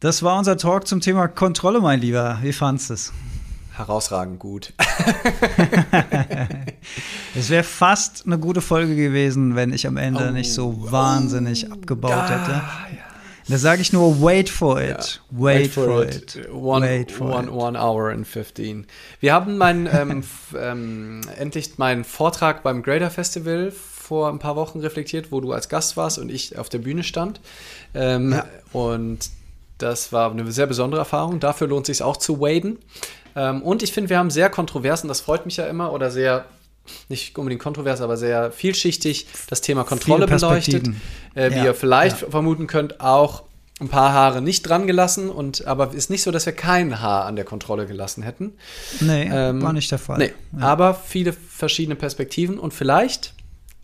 Das war unser Talk zum Thema Kontrolle, mein Lieber. Wie fandest du es? Herausragend gut. es wäre fast eine gute Folge gewesen, wenn ich am Ende oh, nicht so wahnsinnig oh, abgebaut ah, hätte. Ja. Da sage ich nur, wait for it. Ja. Wait, wait, for, for it. it. One, wait for one, it. one hour and 15. Wir haben mein, ähm, ähm, endlich meinen Vortrag beim Grader Festival vor ein paar Wochen reflektiert, wo du als Gast warst und ich auf der Bühne stand. Ähm, ja. Und das war eine sehr besondere Erfahrung. Dafür lohnt es sich auch zu waden. Ähm, und ich finde, wir haben sehr kontrovers, und das freut mich ja immer, oder sehr, nicht unbedingt kontrovers, aber sehr vielschichtig das Thema Kontrolle beleuchtet. Äh, wie ja, ihr vielleicht ja. vermuten könnt, auch ein paar Haare nicht dran gelassen. Und, aber ist nicht so, dass wir kein Haar an der Kontrolle gelassen hätten. Nee, ähm, war nicht der Fall. Nee, ja. aber viele verschiedene Perspektiven und vielleicht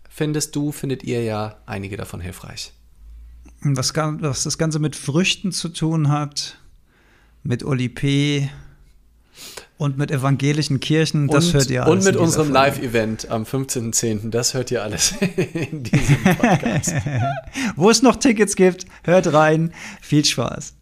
findest du, findet ihr ja einige davon hilfreich. Was, was das Ganze mit Früchten zu tun hat, mit Oli P., und mit evangelischen Kirchen, das und, hört ihr alles. Und mit unserem Live-Event am 15.10., das hört ihr alles in diesem Podcast. Wo es noch Tickets gibt, hört rein. Viel Spaß.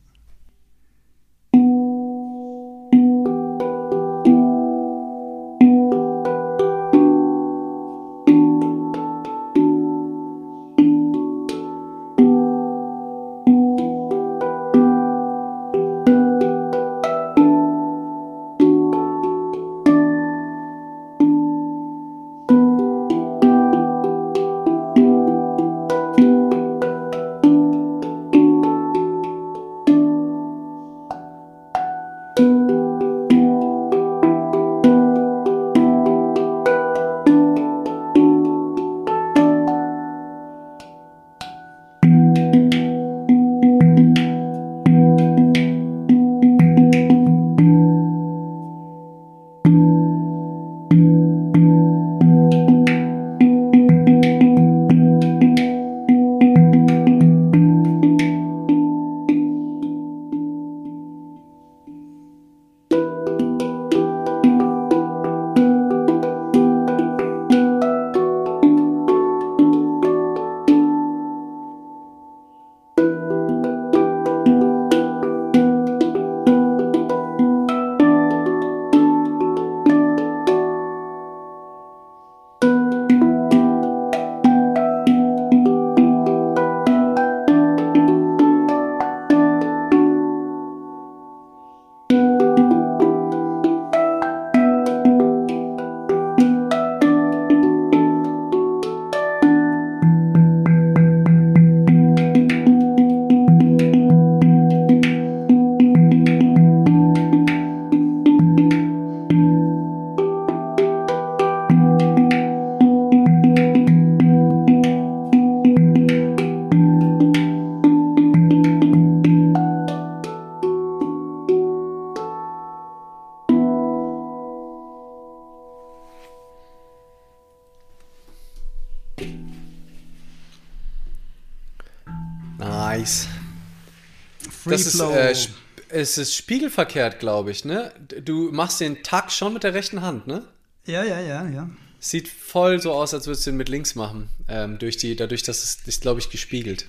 Es ist spiegelverkehrt, glaube ich, ne? Du machst den Takt schon mit der rechten Hand, ne? Ja, ja, ja, ja. Sieht voll so aus, als würdest du ihn mit links machen. Ähm, durch die, dadurch, dass es ist, glaube ich, gespiegelt.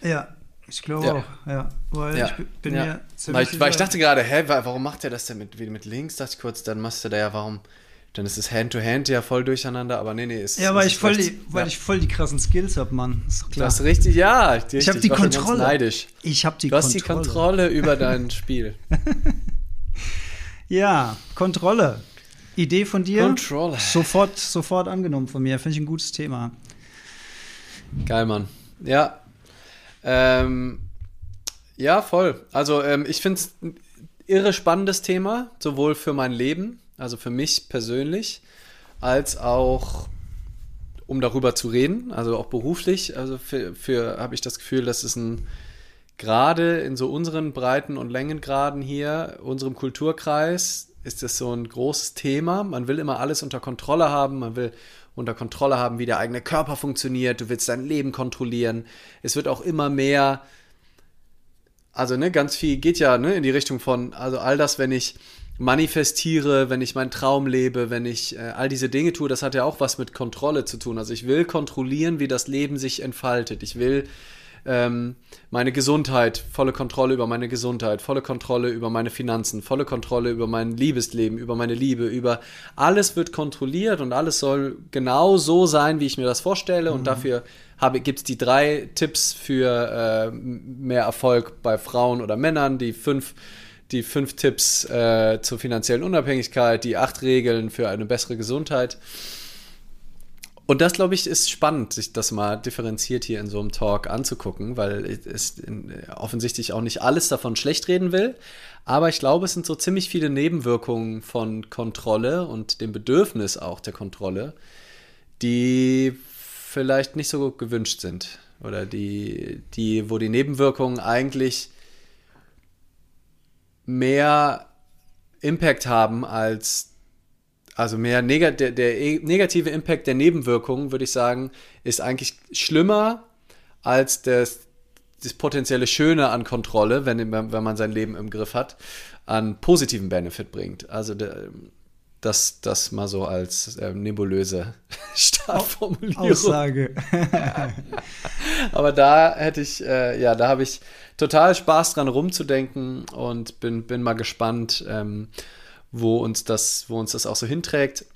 Ja, ich glaube ja. auch, ja. Weil ja. ich bin ja. weil ich, weil ich dachte gerade, hä, warum macht er das denn mit, mit links? Dachte ich kurz, dann machst du da ja, warum dann ist es Hand-to-Hand ja voll durcheinander, aber nee, nee, ist. Ja, weil, ich voll, die, weil ja. ich voll die krassen Skills habe, Mann. Ist doch klar. Das ist richtig, ja. Richtig, ich habe die Kontrolle. Neidisch. Ich habe die du Kontrolle. Du hast die Kontrolle über dein Spiel. ja, Kontrolle. Idee von dir? Kontrolle. Sofort, sofort angenommen von mir. Finde ich ein gutes Thema. Geil, Mann. Ja. Ähm, ja, voll. Also, ähm, ich finde es ein irre spannendes Thema, sowohl für mein Leben also für mich persönlich, als auch um darüber zu reden, also auch beruflich. Also für, für habe ich das Gefühl, dass es ein gerade in so unseren Breiten und Längengraden hier, unserem Kulturkreis, ist das so ein großes Thema. Man will immer alles unter Kontrolle haben, man will unter Kontrolle haben, wie der eigene Körper funktioniert, du willst dein Leben kontrollieren. Es wird auch immer mehr, also ne, ganz viel geht ja ne, in die Richtung von, also all das, wenn ich manifestiere, wenn ich meinen Traum lebe, wenn ich äh, all diese Dinge tue, das hat ja auch was mit Kontrolle zu tun. Also ich will kontrollieren, wie das Leben sich entfaltet. Ich will ähm, meine Gesundheit, volle Kontrolle über meine Gesundheit, volle Kontrolle über meine Finanzen, volle Kontrolle über mein Liebesleben, über meine Liebe, über alles wird kontrolliert und alles soll genau so sein, wie ich mir das vorstelle. Mhm. Und dafür gibt es die drei Tipps für äh, mehr Erfolg bei Frauen oder Männern, die fünf die fünf Tipps äh, zur finanziellen Unabhängigkeit, die acht Regeln für eine bessere Gesundheit. Und das, glaube ich, ist spannend, sich das mal differenziert hier in so einem Talk anzugucken, weil es offensichtlich auch nicht alles davon schlecht reden will. Aber ich glaube, es sind so ziemlich viele Nebenwirkungen von Kontrolle und dem Bedürfnis auch der Kontrolle, die vielleicht nicht so gewünscht sind. Oder die, die, wo die Nebenwirkungen eigentlich mehr Impact haben als also mehr neg der, der, negative Impact der Nebenwirkungen, würde ich sagen, ist eigentlich schlimmer als das, das potenzielle Schöne an Kontrolle, wenn, wenn man sein Leben im Griff hat, an positiven Benefit bringt. Also der, das, das mal so als äh, nebulöse Startformulierung. Aussage. Aber da hätte ich, äh, ja, da habe ich total Spaß dran rumzudenken und bin, bin mal gespannt, ähm, wo uns das, wo uns das auch so hinträgt.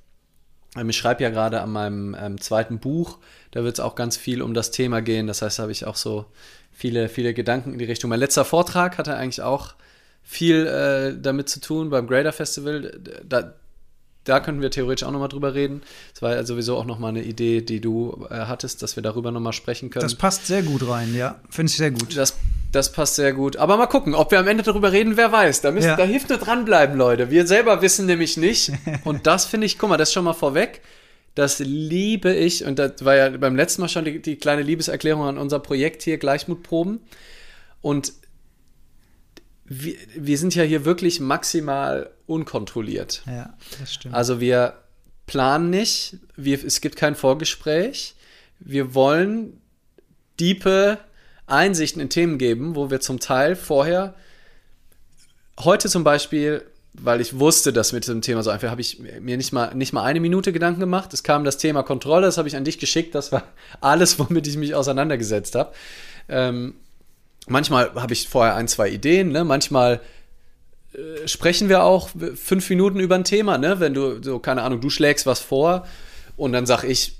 Ähm, ich schreibe ja gerade an meinem ähm, zweiten Buch, da wird es auch ganz viel um das Thema gehen. Das heißt, da habe ich auch so viele, viele Gedanken in die Richtung. Mein letzter Vortrag hatte eigentlich auch viel äh, damit zu tun beim Grader Festival. Da, da könnten wir theoretisch auch nochmal drüber reden. Das war ja sowieso auch nochmal eine Idee, die du äh, hattest, dass wir darüber nochmal sprechen können. Das passt sehr gut rein, ja. Finde ich sehr gut. Das, das passt sehr gut. Aber mal gucken, ob wir am Ende darüber reden, wer weiß. Da, müssen, ja. da hilft nur dranbleiben, Leute. Wir selber wissen nämlich nicht. Und das finde ich, guck mal, das ist schon mal vorweg. Das liebe ich. Und das war ja beim letzten Mal schon die, die kleine Liebeserklärung an unser Projekt hier, Gleichmutproben. Und wir, wir sind ja hier wirklich maximal unkontrolliert. Ja, das stimmt. Also wir planen nicht, wir, es gibt kein Vorgespräch. Wir wollen diepe Einsichten in Themen geben, wo wir zum Teil vorher, heute zum Beispiel, weil ich wusste, dass mit diesem Thema so einfach, habe ich mir nicht mal, nicht mal eine Minute Gedanken gemacht. Es kam das Thema Kontrolle, das habe ich an dich geschickt, das war alles, womit ich mich auseinandergesetzt habe. Ähm, manchmal habe ich vorher ein, zwei Ideen, ne? manchmal äh, sprechen wir auch fünf Minuten über ein Thema, ne? wenn du, so, keine Ahnung, du schlägst was vor und dann sag ich,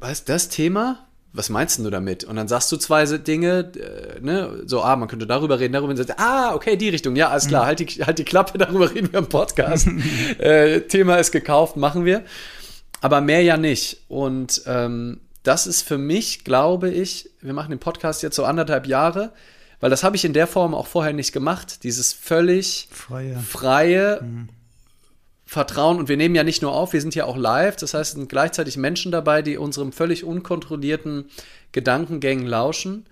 was, das Thema? Was meinst du damit? Und dann sagst du zwei Dinge, äh, ne, so, ah, man könnte darüber reden, darüber reden, ah, okay, die Richtung, ja, alles klar, mhm. halt, die, halt die Klappe, darüber reden wir im Podcast. äh, Thema ist gekauft, machen wir. Aber mehr ja nicht. Und ähm, das ist für mich, glaube ich, wir machen den Podcast jetzt so anderthalb Jahre, weil das habe ich in der Form auch vorher nicht gemacht. Dieses völlig freie, freie mhm. Vertrauen. Und wir nehmen ja nicht nur auf, wir sind ja auch live. Das heißt, es sind gleichzeitig Menschen dabei, die unserem völlig unkontrollierten Gedankengängen lauschen.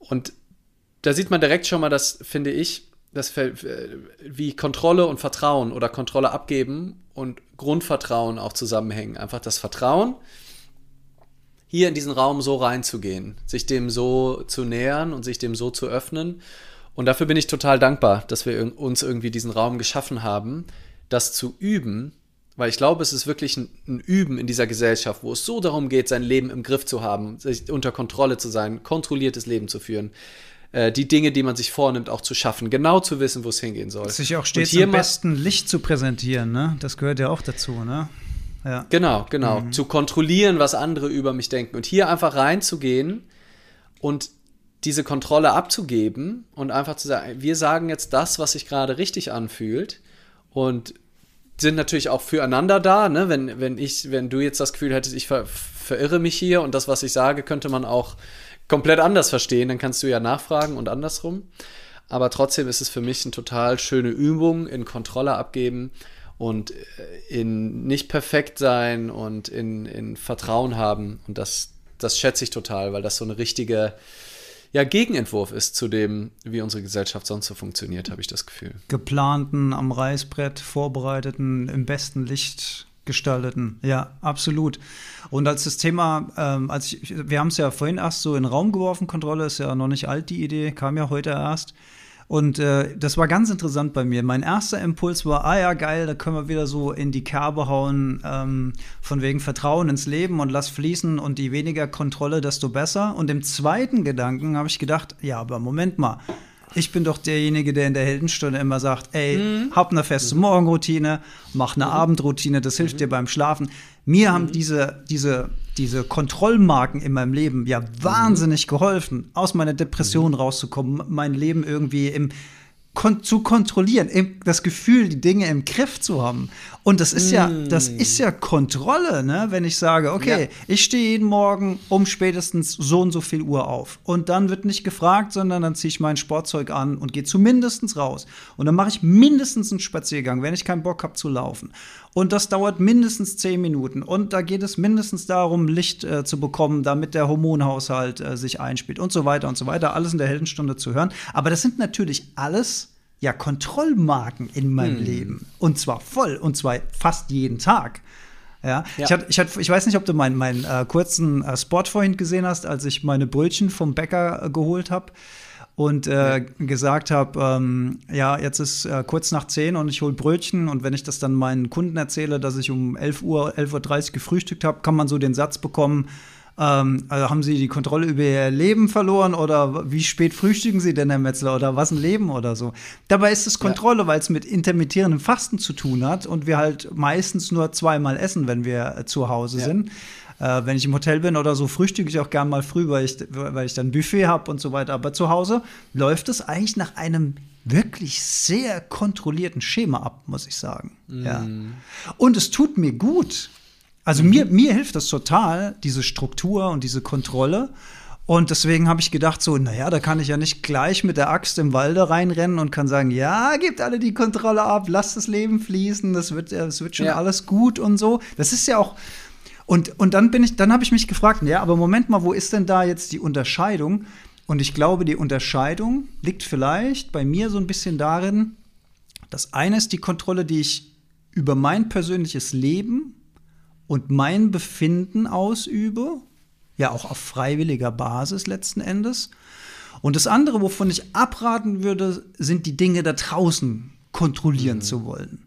Und da sieht man direkt schon mal, das finde ich, das, wie Kontrolle und Vertrauen oder Kontrolle abgeben und Grundvertrauen auch zusammenhängen. Einfach das Vertrauen, hier in diesen Raum so reinzugehen, sich dem so zu nähern und sich dem so zu öffnen. Und dafür bin ich total dankbar, dass wir uns irgendwie diesen Raum geschaffen haben, das zu üben, weil ich glaube, es ist wirklich ein, ein, Üben in dieser Gesellschaft, wo es so darum geht, sein Leben im Griff zu haben, sich unter Kontrolle zu sein, kontrolliertes Leben zu führen, äh, die Dinge, die man sich vornimmt, auch zu schaffen, genau zu wissen, wo es hingehen soll. Sich auch stets im besten Licht zu präsentieren, ne? Das gehört ja auch dazu, ne? Ja. Genau, genau. Mhm. Zu kontrollieren, was andere über mich denken. Und hier einfach reinzugehen und diese Kontrolle abzugeben und einfach zu sagen, wir sagen jetzt das, was sich gerade richtig anfühlt und sind natürlich auch füreinander da, ne? Wenn, wenn ich, wenn du jetzt das Gefühl hättest, ich ver verirre mich hier und das, was ich sage, könnte man auch komplett anders verstehen, dann kannst du ja nachfragen und andersrum. Aber trotzdem ist es für mich eine total schöne Übung in Kontrolle abgeben und äh, in nicht perfekt sein und in, in Vertrauen haben. Und das, das schätze ich total, weil das so eine richtige ja, Gegenentwurf ist zu dem, wie unsere Gesellschaft sonst so funktioniert, habe ich das Gefühl. Geplanten, am Reißbrett vorbereiteten, im besten Licht gestalteten. Ja, absolut. Und als das Thema, ähm, als ich, wir haben es ja vorhin erst so in den Raum geworfen, Kontrolle ist ja noch nicht alt, die Idee, kam ja heute erst. Und äh, das war ganz interessant bei mir. Mein erster Impuls war, ah ja, geil, da können wir wieder so in die Kerbe hauen, ähm, von wegen Vertrauen ins Leben und lass fließen und je weniger Kontrolle, desto besser. Und im zweiten Gedanken habe ich gedacht, ja, aber Moment mal. Ich bin doch derjenige, der in der Heldenstunde immer sagt, ey, mhm. hab eine feste mhm. Morgenroutine, mach eine mhm. Abendroutine, das hilft dir mhm. beim Schlafen. Mir haben mhm. diese, diese, diese Kontrollmarken in meinem Leben ja wahnsinnig geholfen, aus meiner Depression rauszukommen, mein Leben irgendwie im kon zu kontrollieren, das Gefühl, die Dinge im Griff zu haben. Und das ist ja, das mm. ist ja Kontrolle, ne? wenn ich sage, okay, ja. ich stehe jeden Morgen um spätestens so und so viel Uhr auf. Und dann wird nicht gefragt, sondern dann ziehe ich mein Sportzeug an und gehe zumindest raus. Und dann mache ich mindestens einen Spaziergang, wenn ich keinen Bock habe zu laufen. Und das dauert mindestens zehn Minuten. Und da geht es mindestens darum, Licht äh, zu bekommen, damit der Hormonhaushalt äh, sich einspielt und so weiter und so weiter. Alles in der Heldenstunde zu hören. Aber das sind natürlich alles ja Kontrollmarken in meinem hm. Leben. Und zwar voll. Und zwar fast jeden Tag. Ja, ja. Ich, hatte, ich, hatte, ich weiß nicht, ob du meinen, meinen äh, kurzen äh, Spot vorhin gesehen hast, als ich meine Brötchen vom Bäcker äh, geholt habe und äh, ja. gesagt habe, ähm, ja, jetzt ist äh, kurz nach 10 und ich hole Brötchen und wenn ich das dann meinen Kunden erzähle, dass ich um 11 Uhr, 11.30 Uhr gefrühstückt habe, kann man so den Satz bekommen, ähm, also haben Sie die Kontrolle über Ihr Leben verloren oder wie spät frühstücken Sie denn, Herr Metzler, oder was ein Leben oder so? Dabei ist es Kontrolle, ja. weil es mit intermittierendem Fasten zu tun hat und wir halt meistens nur zweimal essen, wenn wir äh, zu Hause ja. sind. Äh, wenn ich im Hotel bin oder so, frühstücke ich auch gern mal früh, weil ich, weil ich dann ein Buffet habe und so weiter. Aber zu Hause läuft es eigentlich nach einem wirklich sehr kontrollierten Schema ab, muss ich sagen. Mm. Ja. Und es tut mir gut. Also mhm. mir, mir hilft das total, diese Struktur und diese Kontrolle. Und deswegen habe ich gedacht, so, naja, da kann ich ja nicht gleich mit der Axt im Walde reinrennen und kann sagen, ja, gebt alle die Kontrolle ab, lasst das Leben fließen, das wird, das wird schon ja. alles gut und so. Das ist ja auch, und, und dann bin ich, dann habe ich mich gefragt, ja, aber Moment mal, wo ist denn da jetzt die Unterscheidung? Und ich glaube, die Unterscheidung liegt vielleicht bei mir so ein bisschen darin, das eine ist die Kontrolle, die ich über mein persönliches Leben und mein Befinden ausübe, ja auch auf freiwilliger Basis letzten Endes. Und das andere, wovon ich abraten würde, sind die Dinge da draußen kontrollieren mhm. zu wollen.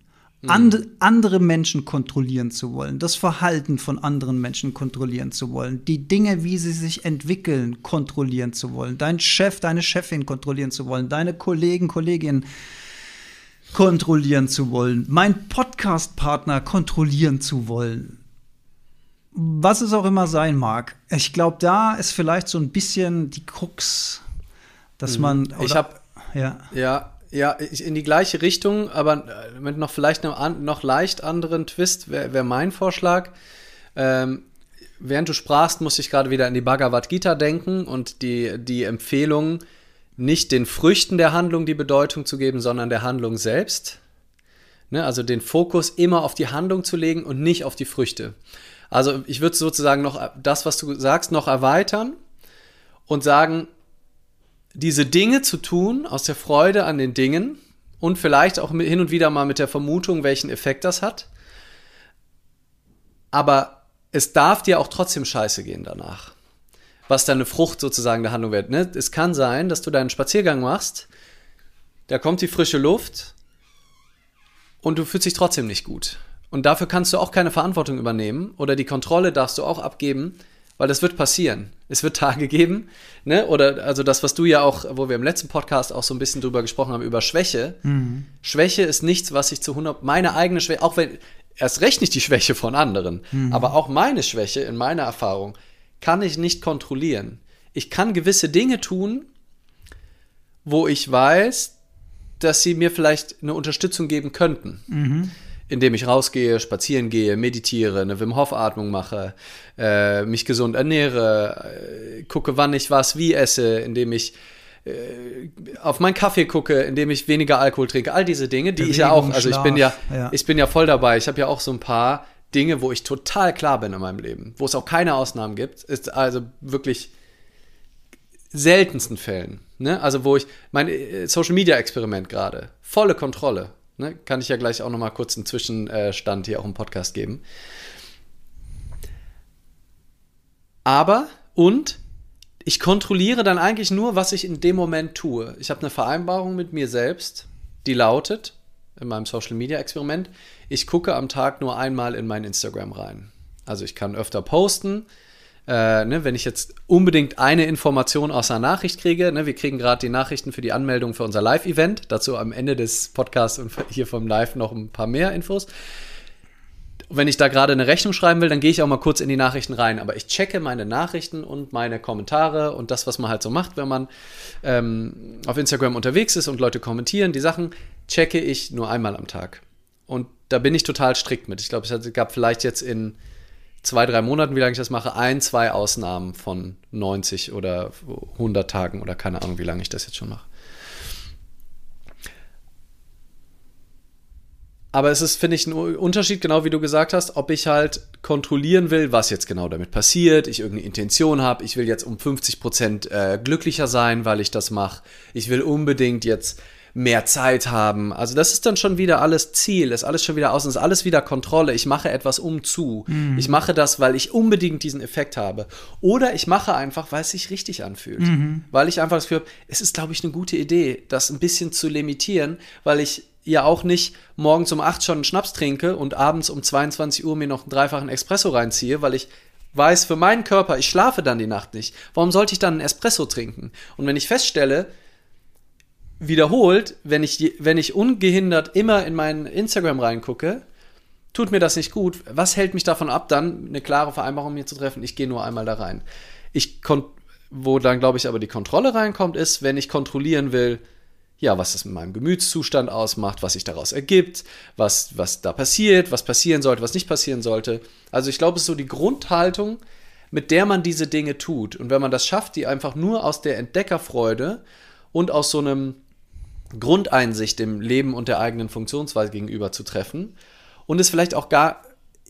And, andere Menschen kontrollieren zu wollen, das Verhalten von anderen Menschen kontrollieren zu wollen, die Dinge, wie sie sich entwickeln, kontrollieren zu wollen, dein Chef, deine Chefin kontrollieren zu wollen, deine Kollegen, Kolleginnen kontrollieren zu wollen, mein Podcast-Partner kontrollieren zu wollen. Was es auch immer sein mag. Ich glaube, da ist vielleicht so ein bisschen die Krux, dass mhm. man. ich habe ja. ja, ja, in die gleiche Richtung, aber äh, mit noch vielleicht einem noch leicht anderen Twist wäre wär mein Vorschlag. Ähm, während du sprachst, musste ich gerade wieder an die Bhagavad Gita denken und die, die Empfehlung, nicht den Früchten der Handlung die Bedeutung zu geben, sondern der Handlung selbst. Ne, also den Fokus immer auf die Handlung zu legen und nicht auf die Früchte. Also ich würde sozusagen noch das, was du sagst, noch erweitern und sagen, diese Dinge zu tun, aus der Freude an den Dingen und vielleicht auch hin und wieder mal mit der Vermutung, welchen Effekt das hat. Aber es darf dir auch trotzdem scheiße gehen danach. Was deine Frucht sozusagen der Handlung wird. Ne? Es kann sein, dass du deinen Spaziergang machst, da kommt die frische Luft und du fühlst dich trotzdem nicht gut. Und dafür kannst du auch keine Verantwortung übernehmen oder die Kontrolle darfst du auch abgeben, weil das wird passieren. Es wird Tage geben, ne? Oder also das, was du ja auch, wo wir im letzten Podcast auch so ein bisschen drüber gesprochen haben, über Schwäche. Mhm. Schwäche ist nichts, was ich zu 100, meine eigene Schwäche, auch wenn, erst recht nicht die Schwäche von anderen, mhm. aber auch meine Schwäche in meiner Erfahrung kann ich nicht kontrollieren. Ich kann gewisse Dinge tun, wo ich weiß, dass sie mir vielleicht eine Unterstützung geben könnten. Mhm indem ich rausgehe, spazieren gehe, meditiere, eine Wim Hof Atmung mache, äh, mich gesund ernähre, äh, gucke, wann ich was wie esse, indem ich äh, auf meinen Kaffee gucke, indem ich weniger Alkohol trinke, all diese Dinge, die Bewegung, ich ja auch, also ich bin ja, ja, ich bin ja voll dabei. Ich habe ja auch so ein paar Dinge, wo ich total klar bin in meinem Leben, wo es auch keine Ausnahmen gibt, ist also wirklich seltensten Fällen. Ne? Also wo ich mein äh, Social Media Experiment gerade volle Kontrolle Ne? Kann ich ja gleich auch noch mal kurz einen Zwischenstand hier auch im Podcast geben. Aber, und ich kontrolliere dann eigentlich nur, was ich in dem Moment tue. Ich habe eine Vereinbarung mit mir selbst, die lautet, in meinem Social Media Experiment, ich gucke am Tag nur einmal in mein Instagram rein. Also ich kann öfter posten. Äh, ne, wenn ich jetzt unbedingt eine Information aus einer Nachricht kriege, ne, wir kriegen gerade die Nachrichten für die Anmeldung für unser Live-Event, dazu am Ende des Podcasts und hier vom Live noch ein paar mehr Infos wenn ich da gerade eine Rechnung schreiben will, dann gehe ich auch mal kurz in die Nachrichten rein. Aber ich checke meine Nachrichten und meine Kommentare und das, was man halt so macht, wenn man ähm, auf Instagram unterwegs ist und Leute kommentieren, die Sachen checke ich nur einmal am Tag. Und da bin ich total strikt mit. Ich glaube, es gab vielleicht jetzt in zwei, drei Monaten, wie lange ich das mache, ein, zwei Ausnahmen von 90 oder 100 Tagen oder keine Ahnung, wie lange ich das jetzt schon mache. Aber es ist, finde ich, ein Unterschied, genau wie du gesagt hast, ob ich halt kontrollieren will, was jetzt genau damit passiert, ich irgendeine Intention habe, ich will jetzt um 50 Prozent äh, glücklicher sein, weil ich das mache, ich will unbedingt jetzt mehr Zeit haben. Also das ist dann schon wieder alles Ziel, ist alles schon wieder außen, ist alles wieder Kontrolle. Ich mache etwas um zu. Mhm. Ich mache das, weil ich unbedingt diesen Effekt habe. Oder ich mache einfach, weil es sich richtig anfühlt. Mhm. Weil ich einfach das Gefühl habe, es ist, glaube ich, eine gute Idee, das ein bisschen zu limitieren, weil ich ja auch nicht morgens um 8 schon einen Schnaps trinke und abends um 22 Uhr mir noch einen dreifachen Espresso reinziehe, weil ich weiß für meinen Körper, ich schlafe dann die Nacht nicht. Warum sollte ich dann einen Espresso trinken? Und wenn ich feststelle, wiederholt, wenn ich, wenn ich ungehindert immer in meinen Instagram reingucke, tut mir das nicht gut. Was hält mich davon ab, dann eine klare Vereinbarung mir zu treffen? Ich gehe nur einmal da rein. Ich wo dann, glaube ich, aber die Kontrolle reinkommt, ist, wenn ich kontrollieren will, ja, was das mit meinem Gemütszustand ausmacht, was sich daraus ergibt, was, was da passiert, was passieren sollte, was nicht passieren sollte. Also ich glaube, es ist so die Grundhaltung, mit der man diese Dinge tut. Und wenn man das schafft, die einfach nur aus der Entdeckerfreude und aus so einem Grundeinsicht dem Leben und der eigenen Funktionsweise gegenüber zu treffen und es vielleicht auch gar,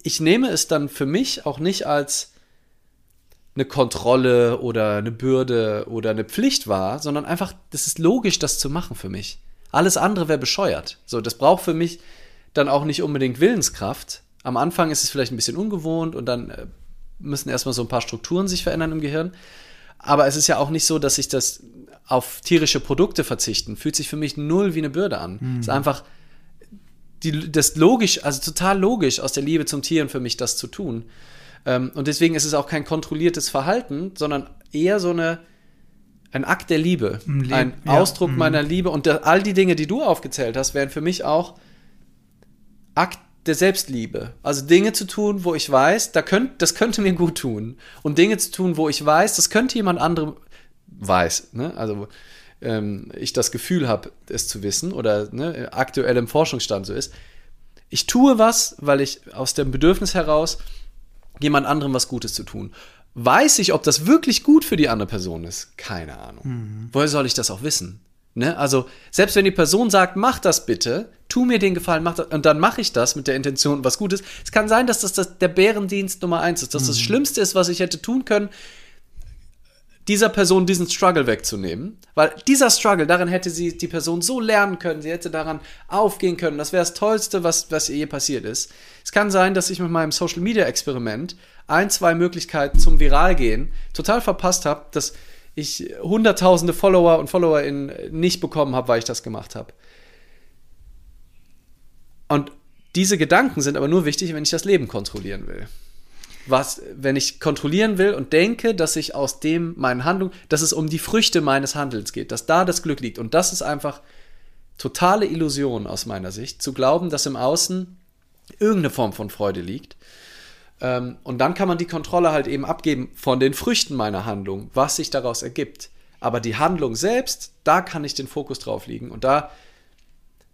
ich nehme es dann für mich auch nicht als eine Kontrolle oder eine Bürde oder eine Pflicht war, sondern einfach, das ist logisch, das zu machen für mich. Alles andere wäre bescheuert. So, das braucht für mich dann auch nicht unbedingt Willenskraft. Am Anfang ist es vielleicht ein bisschen ungewohnt und dann äh, müssen erstmal so ein paar Strukturen sich verändern im Gehirn. Aber es ist ja auch nicht so, dass ich das auf tierische Produkte verzichten, fühlt sich für mich null wie eine Bürde an. Mhm. Es ist einfach die, das logisch, also total logisch aus der Liebe zum Tieren für mich das zu tun. Ähm, und deswegen ist es auch kein kontrolliertes Verhalten, sondern eher so eine, ein Akt der Liebe, Leb ein ja. Ausdruck mhm. meiner Liebe. Und der, all die Dinge, die du aufgezählt hast, wären für mich auch Akt der Selbstliebe. Also Dinge zu tun, wo ich weiß, da könnt, das könnte mir gut tun. Und Dinge zu tun, wo ich weiß, das könnte jemand anderem weiß. Ne? Also ähm, ich das Gefühl habe, es zu wissen oder ne, aktuell im Forschungsstand so ist. Ich tue was, weil ich aus dem Bedürfnis heraus jemand anderem was Gutes zu tun. Weiß ich, ob das wirklich gut für die andere Person ist? Keine Ahnung. Mhm. Woher soll ich das auch wissen? Ne? Also, selbst wenn die Person sagt, mach das bitte, tu mir den Gefallen, mach das, und dann mache ich das mit der Intention, was Gutes. Es kann sein, dass das, das der Bärendienst Nummer eins ist, dass mhm. das Schlimmste ist, was ich hätte tun können, dieser Person diesen Struggle wegzunehmen. Weil dieser Struggle, darin hätte sie die Person so lernen können, sie hätte daran aufgehen können. Das wäre das Tollste, was, was ihr je passiert ist. Es kann sein, dass ich mit meinem Social Media Experiment ein, zwei Möglichkeiten zum Viral gehen total verpasst habe, dass ich hunderttausende Follower und FollowerInnen nicht bekommen habe, weil ich das gemacht habe. Und diese Gedanken sind aber nur wichtig, wenn ich das Leben kontrollieren will was, wenn ich kontrollieren will und denke, dass ich aus dem meinen Handlungen, dass es um die Früchte meines Handelns geht, dass da das Glück liegt. Und das ist einfach totale Illusion aus meiner Sicht, zu glauben, dass im Außen irgendeine Form von Freude liegt. Ähm, und dann kann man die Kontrolle halt eben abgeben von den Früchten meiner Handlung, was sich daraus ergibt. Aber die Handlung selbst, da kann ich den Fokus drauf liegen. Und da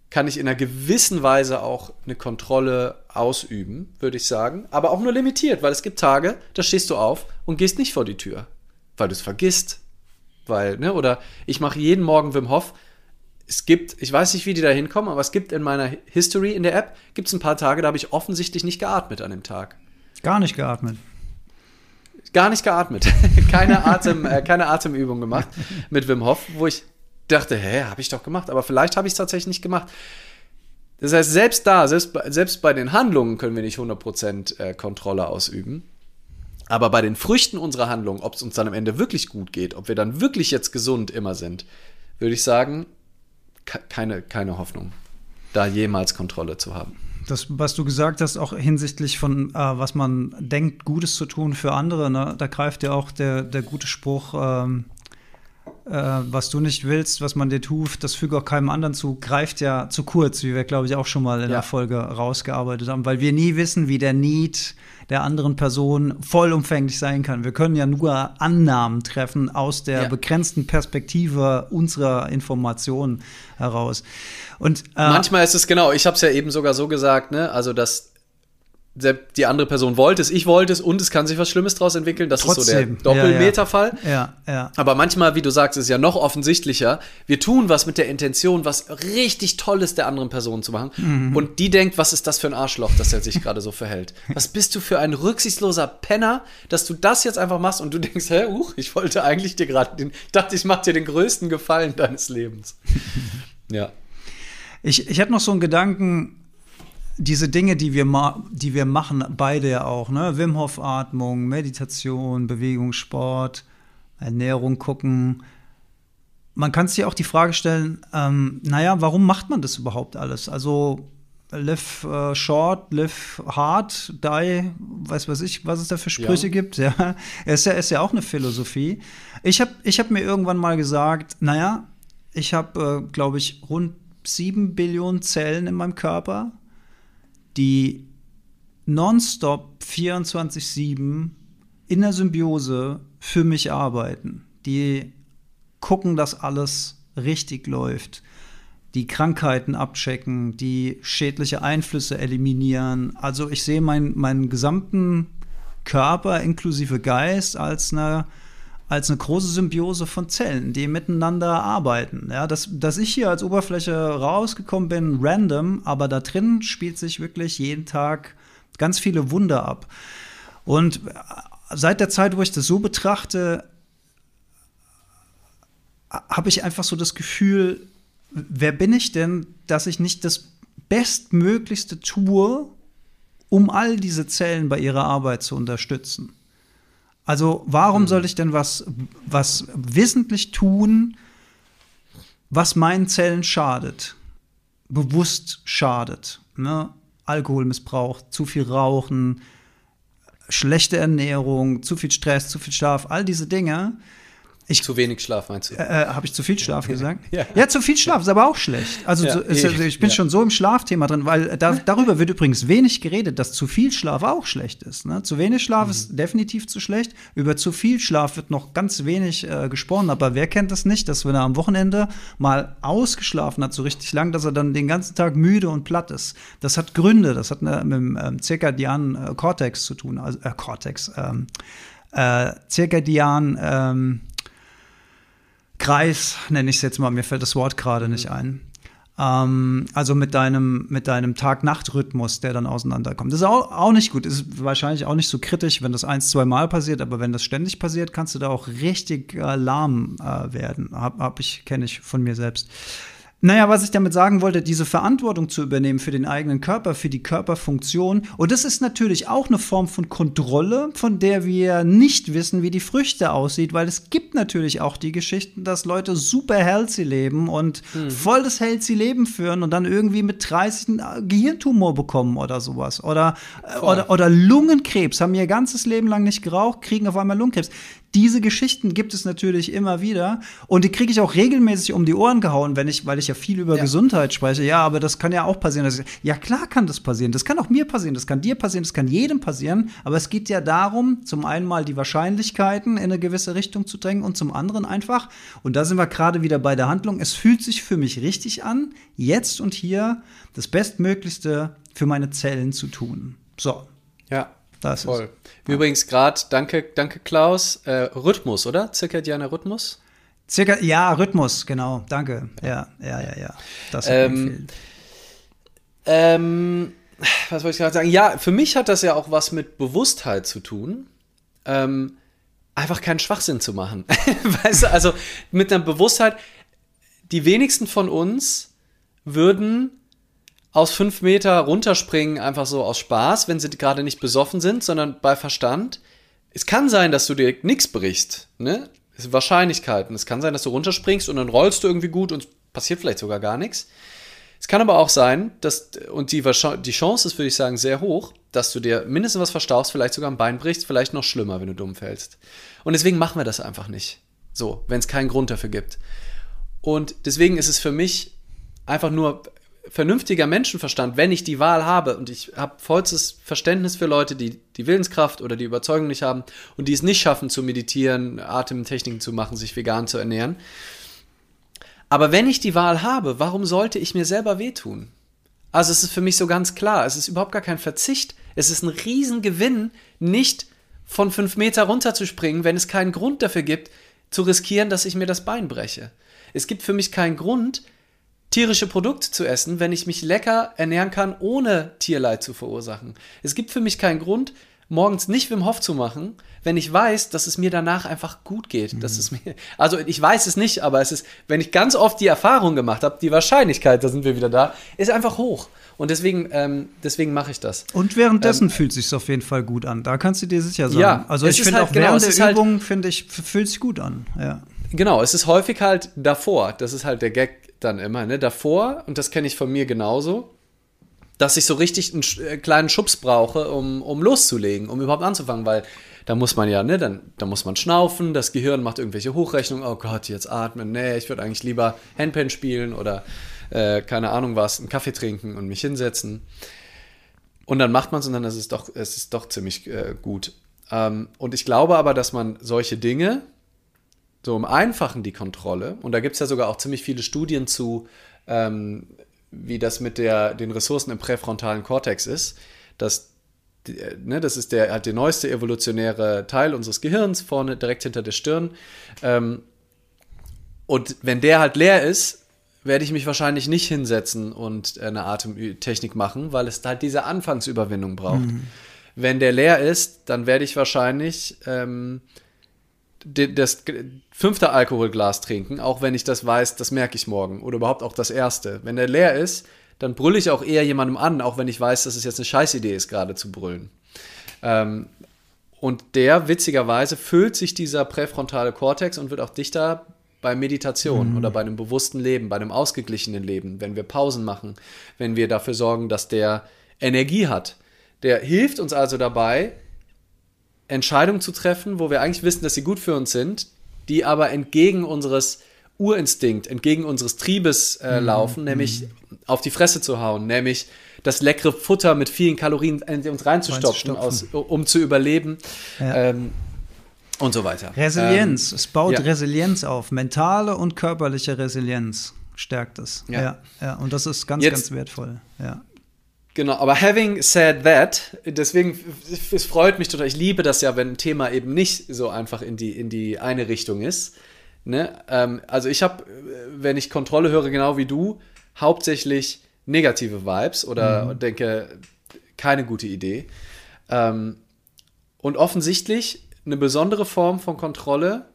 kann ich in einer gewissen Weise auch eine Kontrolle ausüben, würde ich sagen. Aber auch nur limitiert, weil es gibt Tage, da stehst du auf und gehst nicht vor die Tür, weil du es vergisst. Weil, ne, oder ich mache jeden Morgen Wim Hof. Es gibt, ich weiß nicht, wie die da hinkommen, aber es gibt in meiner History in der App, gibt es ein paar Tage, da habe ich offensichtlich nicht geatmet an dem Tag. Gar nicht geatmet. Gar nicht geatmet. keine, Atem, äh, keine Atemübung gemacht mit Wim Hof, wo ich dachte, hä, habe ich doch gemacht, aber vielleicht habe ich es tatsächlich nicht gemacht. Das heißt, selbst da, selbst, selbst bei den Handlungen können wir nicht 100% äh, Kontrolle ausüben. Aber bei den Früchten unserer Handlung, ob es uns dann am Ende wirklich gut geht, ob wir dann wirklich jetzt gesund immer sind, würde ich sagen, keine, keine Hoffnung, da jemals Kontrolle zu haben. Das, was du gesagt hast, auch hinsichtlich von, äh, was man denkt, Gutes zu tun für andere, ne? da greift ja auch der, der gute Spruch, ähm, äh, was du nicht willst, was man dir tut, das füge auch keinem anderen zu, greift ja zu kurz, wie wir, glaube ich, auch schon mal in ja. der Folge rausgearbeitet haben, weil wir nie wissen, wie der Need der anderen Person vollumfänglich sein kann. Wir können ja nur Annahmen treffen aus der ja. begrenzten Perspektive unserer Informationen heraus. Und äh, manchmal ist es genau, ich habe es ja eben sogar so gesagt, ne, also dass die andere Person wollte es, ich wollte es und es kann sich was Schlimmes daraus entwickeln. Das Trotzdem. ist so der Doppelmeterfall. Ja, ja. ja, Aber manchmal, wie du sagst, ist es ja noch offensichtlicher. Wir tun was mit der Intention, was richtig Tolles der anderen Person zu machen. Mhm. Und die denkt, was ist das für ein Arschloch, dass er sich gerade so verhält? Was bist du für ein rücksichtsloser Penner, dass du das jetzt einfach machst und du denkst, hä, uh, ich wollte eigentlich dir gerade, ich dachte, ich mache dir den größten Gefallen deines Lebens. ja. Ich, ich habe noch so einen Gedanken, diese Dinge, die wir, die wir machen, beide ja auch, ne? Wim Hof Atmung, Meditation, Bewegung, Sport, Ernährung gucken. Man kann sich auch die Frage stellen, ähm, naja, warum macht man das überhaupt alles? Also live uh, short, live hard, die, weiß was ich, was es da für Sprüche ja. gibt. Ja, ist ja, ist ja auch eine Philosophie. Ich habe ich hab mir irgendwann mal gesagt, naja, ich habe, äh, glaube ich, rund sieben Billionen Zellen in meinem Körper die nonstop 24-7 in der Symbiose für mich arbeiten. Die gucken, dass alles richtig läuft, die Krankheiten abchecken, die schädliche Einflüsse eliminieren. Also ich sehe mein, meinen gesamten Körper inklusive Geist als eine als eine große Symbiose von Zellen, die miteinander arbeiten. Ja, dass, dass ich hier als Oberfläche rausgekommen bin, random, aber da drin spielt sich wirklich jeden Tag ganz viele Wunder ab. Und seit der Zeit, wo ich das so betrachte, habe ich einfach so das Gefühl, wer bin ich denn, dass ich nicht das Bestmöglichste tue, um all diese Zellen bei ihrer Arbeit zu unterstützen? Also warum soll ich denn was, was wissentlich tun, was meinen Zellen schadet? Bewusst schadet. Ne? Alkoholmissbrauch, zu viel Rauchen, schlechte Ernährung, zu viel Stress, zu viel Schlaf, all diese Dinge ich, zu wenig Schlaf meinst du? Äh, äh Habe ich zu viel Schlaf gesagt? ja. ja. zu viel Schlaf ist aber auch schlecht. Also, ja, ist, also ich bin ja. schon so im Schlafthema drin, weil da, darüber wird übrigens wenig geredet, dass zu viel Schlaf auch schlecht ist. Ne? Zu wenig Schlaf mhm. ist definitiv zu schlecht. Über zu viel Schlaf wird noch ganz wenig äh, gesprochen. Aber wer kennt das nicht, dass wenn er am Wochenende mal ausgeschlafen hat, so richtig lang, dass er dann den ganzen Tag müde und platt ist? Das hat Gründe. Das hat eine, mit dem ähm, zirkadianen äh, Cortex zu tun. Also äh, Cortex. Ähm, äh, zirkadian ähm, Kreis, nenne ich es jetzt mal, mir fällt das Wort gerade mhm. nicht ein. Ähm, also mit deinem, mit deinem Tag-Nacht-Rhythmus, der dann auseinanderkommt. Das ist auch, auch nicht gut. Ist wahrscheinlich auch nicht so kritisch, wenn das ein, zwei Mal passiert, aber wenn das ständig passiert, kannst du da auch richtig äh, lahm äh, werden. Hab, hab ich, kenne ich von mir selbst. Naja, was ich damit sagen wollte, diese Verantwortung zu übernehmen für den eigenen Körper, für die Körperfunktion. Und das ist natürlich auch eine Form von Kontrolle, von der wir nicht wissen, wie die Früchte aussieht, weil es gibt natürlich auch die Geschichten, dass Leute super healthy leben und mhm. voll das healthy Leben führen und dann irgendwie mit 30 einen Gehirntumor bekommen oder sowas. Oder, oder, oder Lungenkrebs, haben ihr ganzes Leben lang nicht geraucht, kriegen auf einmal Lungenkrebs. Diese Geschichten gibt es natürlich immer wieder und die kriege ich auch regelmäßig um die Ohren gehauen, wenn ich, weil ich ja viel über ja. Gesundheit spreche. Ja, aber das kann ja auch passieren. Ich, ja, klar kann das passieren. Das kann auch mir passieren, das kann dir passieren, das kann jedem passieren. Aber es geht ja darum, zum einen mal die Wahrscheinlichkeiten in eine gewisse Richtung zu drängen und zum anderen einfach, und da sind wir gerade wieder bei der Handlung, es fühlt sich für mich richtig an, jetzt und hier das Bestmöglichste für meine Zellen zu tun. So. Ja, das Voll. ist. Wie übrigens gerade, danke, danke Klaus, äh, Rhythmus, oder? Zirkadianer Rhythmus? Circa, ja, Rhythmus, genau, danke. Ja, ja, ja, ja. Das ähm, ähm, was wollte ich gerade sagen? Ja, für mich hat das ja auch was mit Bewusstheit zu tun. Ähm, einfach keinen Schwachsinn zu machen. weißt du, also mit einer Bewusstheit, die wenigsten von uns würden aus fünf Meter runterspringen, einfach so aus Spaß, wenn sie gerade nicht besoffen sind, sondern bei Verstand. es kann sein, dass du dir nichts brichst, ne? Es sind Wahrscheinlichkeiten. Es kann sein, dass du runterspringst und dann rollst du irgendwie gut und passiert vielleicht sogar gar nichts. Es kann aber auch sein, dass, und die, die Chance ist, würde ich sagen, sehr hoch, dass du dir mindestens was verstauchst, vielleicht sogar ein Bein brichst, vielleicht noch schlimmer, wenn du dumm fällst. Und deswegen machen wir das einfach nicht. So, wenn es keinen Grund dafür gibt. Und deswegen ist es für mich einfach nur vernünftiger Menschenverstand, wenn ich die Wahl habe und ich habe vollstes Verständnis für Leute, die die Willenskraft oder die Überzeugung nicht haben und die es nicht schaffen zu meditieren, Atemtechniken zu machen, sich vegan zu ernähren. Aber wenn ich die Wahl habe, warum sollte ich mir selber wehtun? Also es ist für mich so ganz klar, es ist überhaupt gar kein Verzicht. Es ist ein Riesengewinn, nicht von fünf Meter runterzuspringen, wenn es keinen Grund dafür gibt, zu riskieren, dass ich mir das Bein breche. Es gibt für mich keinen Grund, tierische Produkte zu essen, wenn ich mich lecker ernähren kann, ohne Tierleid zu verursachen. Es gibt für mich keinen Grund, morgens nicht Wim Hof zu machen, wenn ich weiß, dass es mir danach einfach gut geht. Mhm. Dass es mir, also ich weiß es nicht, aber es ist, wenn ich ganz oft die Erfahrung gemacht habe, die Wahrscheinlichkeit, da sind wir wieder da, ist einfach hoch. Und deswegen, ähm, deswegen mache ich das. Und währenddessen ähm, fühlt es sich auf jeden Fall gut an. Da kannst du dir sicher sein. Ja, also ich finde halt, auch genau, während der halt Übung, halt, finde ich, fühlt sich gut an. Ja. Genau, es ist häufig halt davor. Das ist halt der Gag dann immer, ne? Davor, und das kenne ich von mir genauso, dass ich so richtig einen äh, kleinen Schubs brauche, um, um loszulegen, um überhaupt anzufangen, weil da muss man ja, ne, dann, da muss man schnaufen, das Gehirn macht irgendwelche Hochrechnungen, oh Gott, jetzt atmen, nee, ich würde eigentlich lieber Handpan spielen oder äh, keine Ahnung was, einen Kaffee trinken und mich hinsetzen. Und dann macht man es und dann ist es doch, es ist doch ziemlich äh, gut. Ähm, und ich glaube aber, dass man solche Dinge, so im Einfachen die Kontrolle, und da gibt es ja sogar auch ziemlich viele Studien zu, ähm, wie das mit der, den Ressourcen im präfrontalen Kortex ist, dass ne, das ist der, halt der neueste evolutionäre Teil unseres Gehirns, vorne direkt hinter der Stirn. Ähm, und wenn der halt leer ist, werde ich mich wahrscheinlich nicht hinsetzen und eine Atemtechnik machen, weil es halt diese Anfangsüberwindung braucht. Mhm. Wenn der leer ist, dann werde ich wahrscheinlich ähm, das fünfte Alkoholglas trinken, auch wenn ich das weiß, das merke ich morgen. Oder überhaupt auch das erste. Wenn der leer ist, dann brülle ich auch eher jemandem an, auch wenn ich weiß, dass es jetzt eine Scheißidee ist, gerade zu brüllen. Ähm, und der, witzigerweise, füllt sich dieser präfrontale Kortex und wird auch dichter bei Meditation mhm. oder bei einem bewussten Leben, bei einem ausgeglichenen Leben, wenn wir Pausen machen, wenn wir dafür sorgen, dass der Energie hat. Der hilft uns also dabei, Entscheidungen zu treffen, wo wir eigentlich wissen, dass sie gut für uns sind, die aber entgegen unseres Urinstinkt, entgegen unseres Triebes äh, mhm. laufen, nämlich auf die Fresse zu hauen, nämlich das leckere Futter mit vielen Kalorien in uns reinzustopfen, aus, um zu überleben. Ja. Ähm, und so weiter. Resilienz. Ähm, es baut ja. Resilienz auf. Mentale und körperliche Resilienz stärkt es. Ja. ja. Ja, Und das ist ganz, Jetzt, ganz wertvoll. Ja. Genau, aber having said that, deswegen, es freut mich total, ich liebe das ja, wenn ein Thema eben nicht so einfach in die, in die eine Richtung ist. Ne? Ähm, also ich habe, wenn ich Kontrolle höre, genau wie du, hauptsächlich negative Vibes oder mhm. denke, keine gute Idee. Ähm, und offensichtlich eine besondere Form von Kontrolle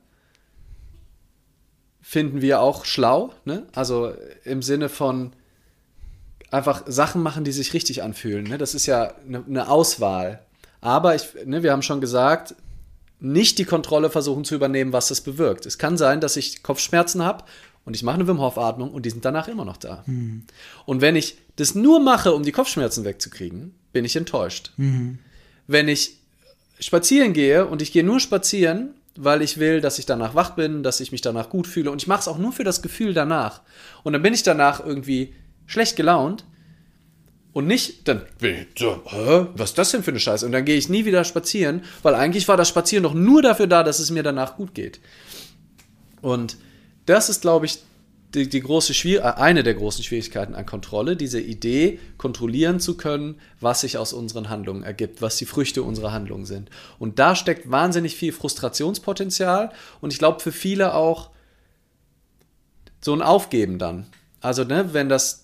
finden wir auch schlau. Ne? Also im Sinne von, einfach Sachen machen, die sich richtig anfühlen. Ne? Das ist ja eine, eine Auswahl. Aber ich, ne, wir haben schon gesagt, nicht die Kontrolle versuchen zu übernehmen, was das bewirkt. Es kann sein, dass ich Kopfschmerzen habe und ich mache eine Wim Hof Atmung und die sind danach immer noch da. Mhm. Und wenn ich das nur mache, um die Kopfschmerzen wegzukriegen, bin ich enttäuscht. Mhm. Wenn ich spazieren gehe und ich gehe nur spazieren, weil ich will, dass ich danach wach bin, dass ich mich danach gut fühle und ich mache es auch nur für das Gefühl danach. Und dann bin ich danach irgendwie schlecht gelaunt und nicht, dann, was ist das denn für eine Scheiße? Und dann gehe ich nie wieder spazieren, weil eigentlich war das Spazieren doch nur dafür da, dass es mir danach gut geht. Und das ist, glaube ich, die, die große Schwier äh, eine der großen Schwierigkeiten an Kontrolle, diese Idee, kontrollieren zu können, was sich aus unseren Handlungen ergibt, was die Früchte unserer Handlungen sind. Und da steckt wahnsinnig viel Frustrationspotenzial und ich glaube für viele auch so ein Aufgeben dann. Also, ne, wenn das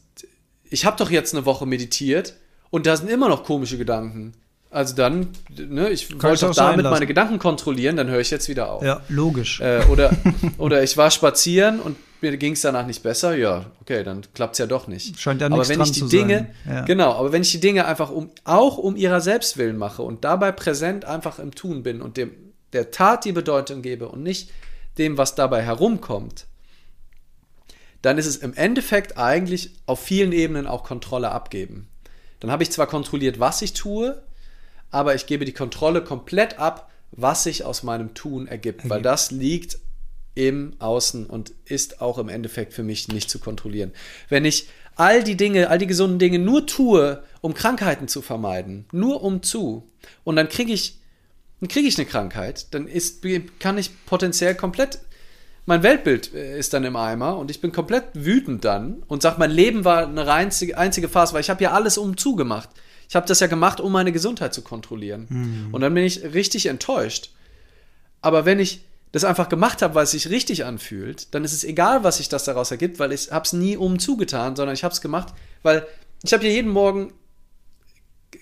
ich habe doch jetzt eine Woche meditiert und da sind immer noch komische Gedanken. Also dann, ne, ich Kann wollte ich doch damit meine Gedanken kontrollieren, dann höre ich jetzt wieder auf. Ja, logisch. Äh, oder, oder ich war spazieren und mir ging es danach nicht besser, ja, okay, dann klappt es ja doch nicht. Scheint ja aber wenn ich die Dinge. Ja. genau, aber wenn ich die Dinge einfach um, auch um ihrer selbst willen mache und dabei präsent einfach im Tun bin und dem, der Tat die Bedeutung gebe und nicht dem, was dabei herumkommt, dann ist es im Endeffekt eigentlich auf vielen Ebenen auch Kontrolle abgeben. Dann habe ich zwar kontrolliert, was ich tue, aber ich gebe die Kontrolle komplett ab, was sich aus meinem Tun ergibt, weil Ergibt. das liegt im Außen und ist auch im Endeffekt für mich nicht zu kontrollieren. Wenn ich all die Dinge, all die gesunden Dinge nur tue, um Krankheiten zu vermeiden, nur um zu, und dann kriege ich, dann kriege ich eine Krankheit, dann ist, kann ich potenziell komplett mein Weltbild äh, ist dann im Eimer und ich bin komplett wütend dann und sage, mein Leben war eine einzige, einzige Phase, weil ich habe ja alles um zugemacht. Ich habe das ja gemacht, um meine Gesundheit zu kontrollieren. Und dann bin ich richtig enttäuscht. Aber wenn ich das einfach gemacht habe, weil es sich richtig anfühlt, dann ist es egal, was sich das daraus ergibt, weil ich habe es nie um zugetan, sondern ich habe es gemacht, weil ich habe ja jeden Morgen,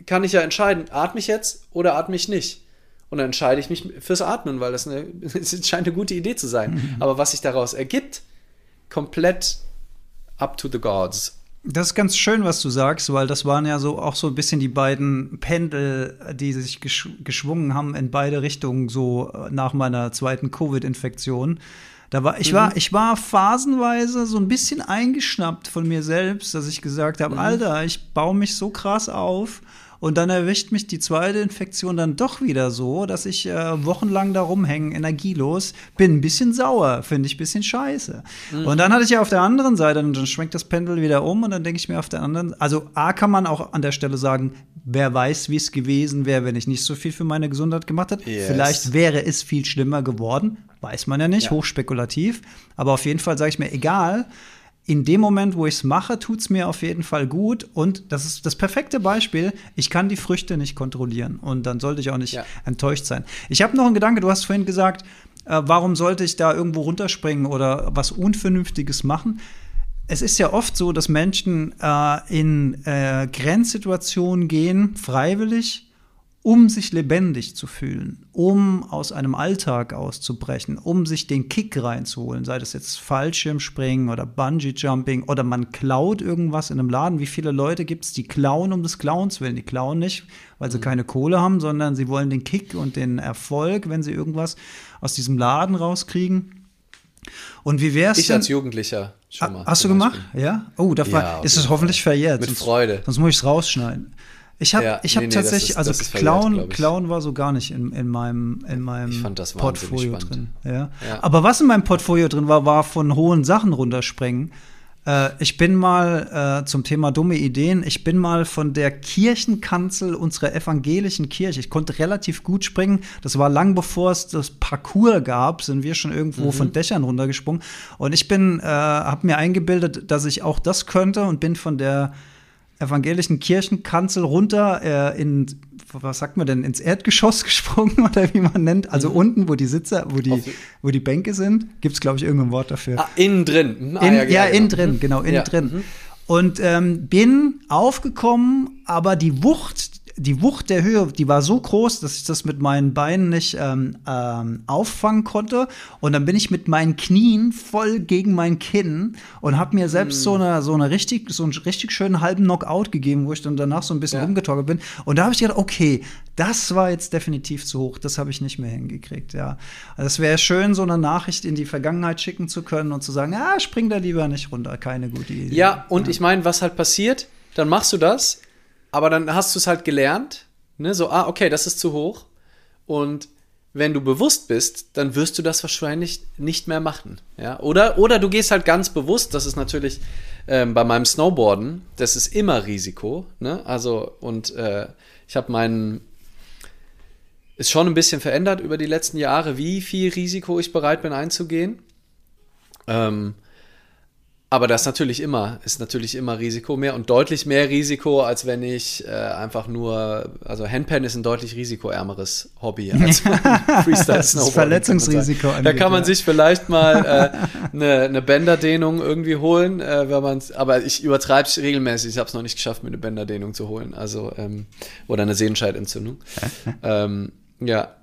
kann ich ja entscheiden, atme ich jetzt oder atme ich nicht. Und dann entscheide ich mich fürs Atmen, weil das, eine, das scheint eine gute Idee zu sein. Aber was sich daraus ergibt, komplett up to the gods. Das ist ganz schön, was du sagst, weil das waren ja so auch so ein bisschen die beiden Pendel, die sich gesch geschwungen haben in beide Richtungen, so äh, nach meiner zweiten Covid-Infektion. Da war, ich, war, ich war phasenweise so ein bisschen eingeschnappt von mir selbst, dass ich gesagt habe, Alter, ich baue mich so krass auf. Und dann erwischt mich die zweite Infektion dann doch wieder so, dass ich äh, wochenlang da rumhänge, energielos, bin ein bisschen sauer, finde ich ein bisschen scheiße. Und dann hatte ich ja auf der anderen Seite, und dann schwenkt das Pendel wieder um und dann denke ich mir auf der anderen, also A kann man auch an der Stelle sagen, wer weiß, wie es gewesen wäre, wenn ich nicht so viel für meine Gesundheit gemacht hätte. Yes. Vielleicht wäre es viel schlimmer geworden, weiß man ja nicht, Ja. hochspekulativ. Aber auf jeden Fall sage ich mir, egal, in dem Moment, wo ich es mache, tut es mir auf jeden Fall gut. Und das ist das perfekte Beispiel. Ich kann die Früchte nicht kontrollieren. Und dann sollte ich auch nicht Ja. enttäuscht sein. Ich habe noch einen Gedanke. Du hast vorhin gesagt, äh, warum sollte ich da irgendwo runterspringen oder was Unvernünftiges machen? Es ist ja oft so, dass Menschen äh, in äh, Grenzsituationen gehen, freiwillig, um sich lebendig zu fühlen, um aus einem Alltag auszubrechen, um sich den Kick reinzuholen, sei das jetzt Fallschirmspringen oder Bungee-Jumping oder man klaut irgendwas in einem Laden. Wie viele Leute gibt es, die klauen um des Klauens willen? Die klauen nicht, weil sie keine Kohle haben, sondern sie wollen den Kick und den Erfolg, wenn sie irgendwas aus diesem Laden rauskriegen. Und wie wär's Ich denn? als Jugendlicher schon mal. Hast du gemacht? Ja? Oh, da Ja, ist es hoffentlich verjährt. Mit sonst, Freude. Sonst muss ich es rausschneiden. Ich habe Ja, ich hab nee, nee, das tatsächlich, ist- also ist Klauen, glaub ich. Klauen war so gar nicht in, in meinem, in meinem Portfolio drin. Ja. Ja. Aber was in meinem Portfolio drin war, war von hohen Sachen runterspringen. Äh, ich bin mal äh, zum Thema dumme Ideen, ich bin mal von der Kirchenkanzel unserer evangelischen Kirche, ich konnte relativ gut springen. Das war lang bevor es das Parcours gab, sind wir schon irgendwo Mhm. von Dächern runtergesprungen. Und ich bin, äh, habe mir eingebildet, dass ich auch das könnte und bin von der evangelischen Kirchenkanzel runter äh, in, was sagt man denn, ins Erdgeschoss gesprungen oder wie man nennt. Also unten, wo die Sitze, wo die, Mhm. Wo die Bänke sind, gibt es, glaube ich, irgendein Wort dafür. Ah, innen drin. Hm, ah, In, ja, genau. innen drin, genau, innen Ja, drin. mhm. Und ähm, bin aufgekommen, aber die Wucht, die Wucht der Höhe, die war so groß, dass ich das mit meinen Beinen nicht ähm, ähm, auffangen konnte. Und dann bin ich mit meinen Knien voll gegen mein Kinn und habe mir selbst so eine so eine richtig so einen richtig schönen halben Knockout gegeben, wo ich dann danach so ein bisschen Ja. rumgetorkelt bin. Und da habe ich gedacht, okay, das war jetzt definitiv zu hoch. Das habe ich nicht mehr hingekriegt. Ja, also es wäre schön, so eine Nachricht in die Vergangenheit schicken zu können und zu sagen, ah, spring da lieber nicht runter. Keine gute Idee. Ja, und ich meine, was halt passiert, dann machst du das, aber dann hast du es halt gelernt, ne, so, ah, okay, das ist zu hoch. Und wenn du bewusst bist, dann wirst du das wahrscheinlich nicht mehr machen. Ja? Oder, oder du gehst halt ganz bewusst, das ist natürlich ähm, bei meinem Snowboarden, das ist immer Risiko. Ne? Also, und äh, ich habe meinen, ist schon ein bisschen verändert über die letzten Jahre, wie viel Risiko ich bereit bin einzugehen. Ähm, Aber das natürlich immer, ist natürlich immer Risiko mehr und deutlich mehr Risiko, als wenn ich äh, einfach nur, also Handpan ist ein deutlich risikoärmeres Hobby als Freestyle Das ist Verletzungsrisiko. Da kann man sich vielleicht mal äh, eine, eine Bänderdehnung irgendwie holen, äh, wenn man aber ich übertreibe es regelmäßig. Ich habe es noch nicht geschafft, mir eine Bänderdehnung zu holen, also ähm, oder eine Sehenscheidentzündung. ähm, ja,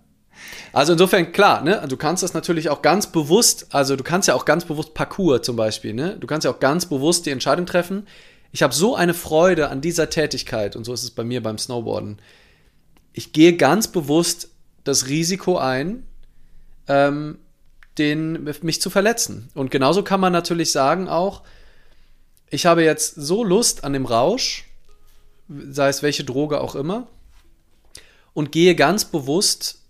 also insofern, klar, ne, du kannst das natürlich auch ganz bewusst, also du kannst ja auch ganz bewusst Parcours zum Beispiel, ne? Du kannst ja auch ganz bewusst die Entscheidung treffen. Ich habe so eine Freude an dieser Tätigkeit, und so ist es bei mir beim Snowboarden. Ich gehe ganz bewusst das Risiko ein, ähm, den, mich zu verletzen. Und genauso kann man natürlich sagen auch, ich habe jetzt so Lust an dem Rausch, sei es welche Droge auch immer, und gehe ganz bewusst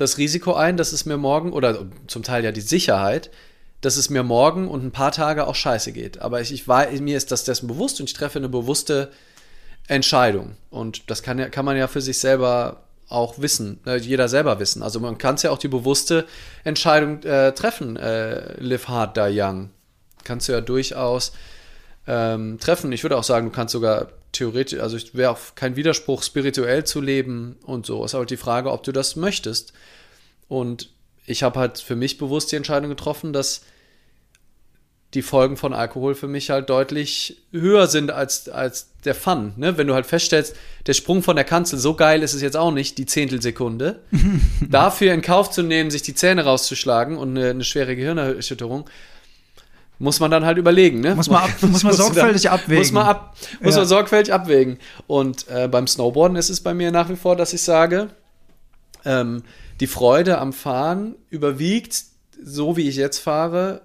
das Risiko ein, dass es mir morgen, oder zum Teil ja die Sicherheit, dass es mir morgen und ein paar Tage auch scheiße geht. Aber ich, ich war, mir ist das dessen bewusst und ich treffe eine bewusste Entscheidung. Und das kann, ja, kann man ja für sich selber auch wissen, äh, jeder selber wissen. Also man kann es ja auch die bewusste Entscheidung äh, treffen, äh, live hard, die young. Kannst du ja durchaus ähm, treffen. Ich würde auch sagen, du kannst sogar theoretisch, also ich wäre auch kein Widerspruch, spirituell zu leben und so. Ist halt die Frage, ob du das möchtest. Und ich habe halt für mich bewusst die Entscheidung getroffen, dass die Folgen von Alkohol für mich halt deutlich höher sind als, als der Fun. Ne? Wenn du halt feststellst, der Sprung von der Kanzel, so geil ist es jetzt auch nicht, die Zehntelsekunde. Dafür in Kauf zu nehmen, sich die Zähne rauszuschlagen und eine, eine schwere Gehirnerschütterung, muss man dann halt überlegen, ne? Muss man, ab, muss man sorgfältig dann, abwägen. Muss man, ab, muss ja. man sorgfältig abwägen. Und äh, beim Snowboarden ist es bei mir nach wie vor, dass ich sage, ähm, die Freude am Fahren überwiegt, so wie ich jetzt fahre,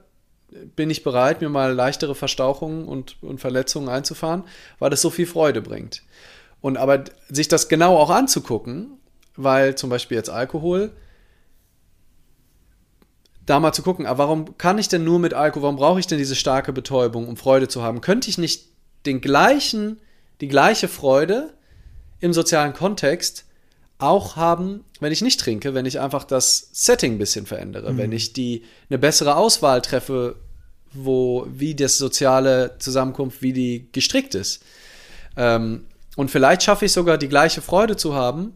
bin ich bereit, mir mal leichtere Verstauchungen und, und Verletzungen einzufahren, weil das so viel Freude bringt. Und aber sich das genau auch anzugucken, weil zum Beispiel jetzt Alkohol, da mal zu gucken, aber warum kann ich denn nur mit Alkohol, warum brauche ich denn diese starke Betäubung, um Freude zu haben? Könnte ich nicht den gleichen, die gleiche Freude im sozialen Kontext auch haben, wenn ich nicht trinke, wenn ich einfach das Setting ein bisschen verändere, mhm. wenn ich die eine bessere Auswahl treffe, wo wie das soziale Zusammenkunft, wie die gestrickt ist. Ähm, und vielleicht schaffe ich sogar die gleiche Freude zu haben,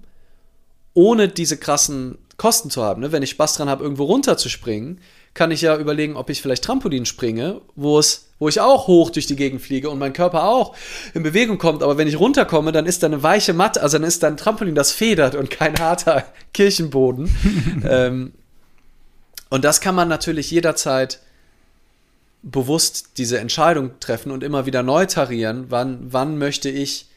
ohne diese krassen Kosten zu haben. Ne? Wenn ich Spaß dran habe, irgendwo runterzuspringen, kann ich ja überlegen, ob ich vielleicht Trampolin springe, wo es wo ich auch hoch durch die Gegend fliege und mein Körper auch in Bewegung kommt. Aber wenn ich runterkomme, dann ist da eine weiche Matte, also dann ist da ein Trampolin, das federt und kein harter Kirchenboden. ähm, und das kann man natürlich jederzeit bewusst diese Entscheidung treffen und immer wieder neu tarieren, wann, wann möchte ich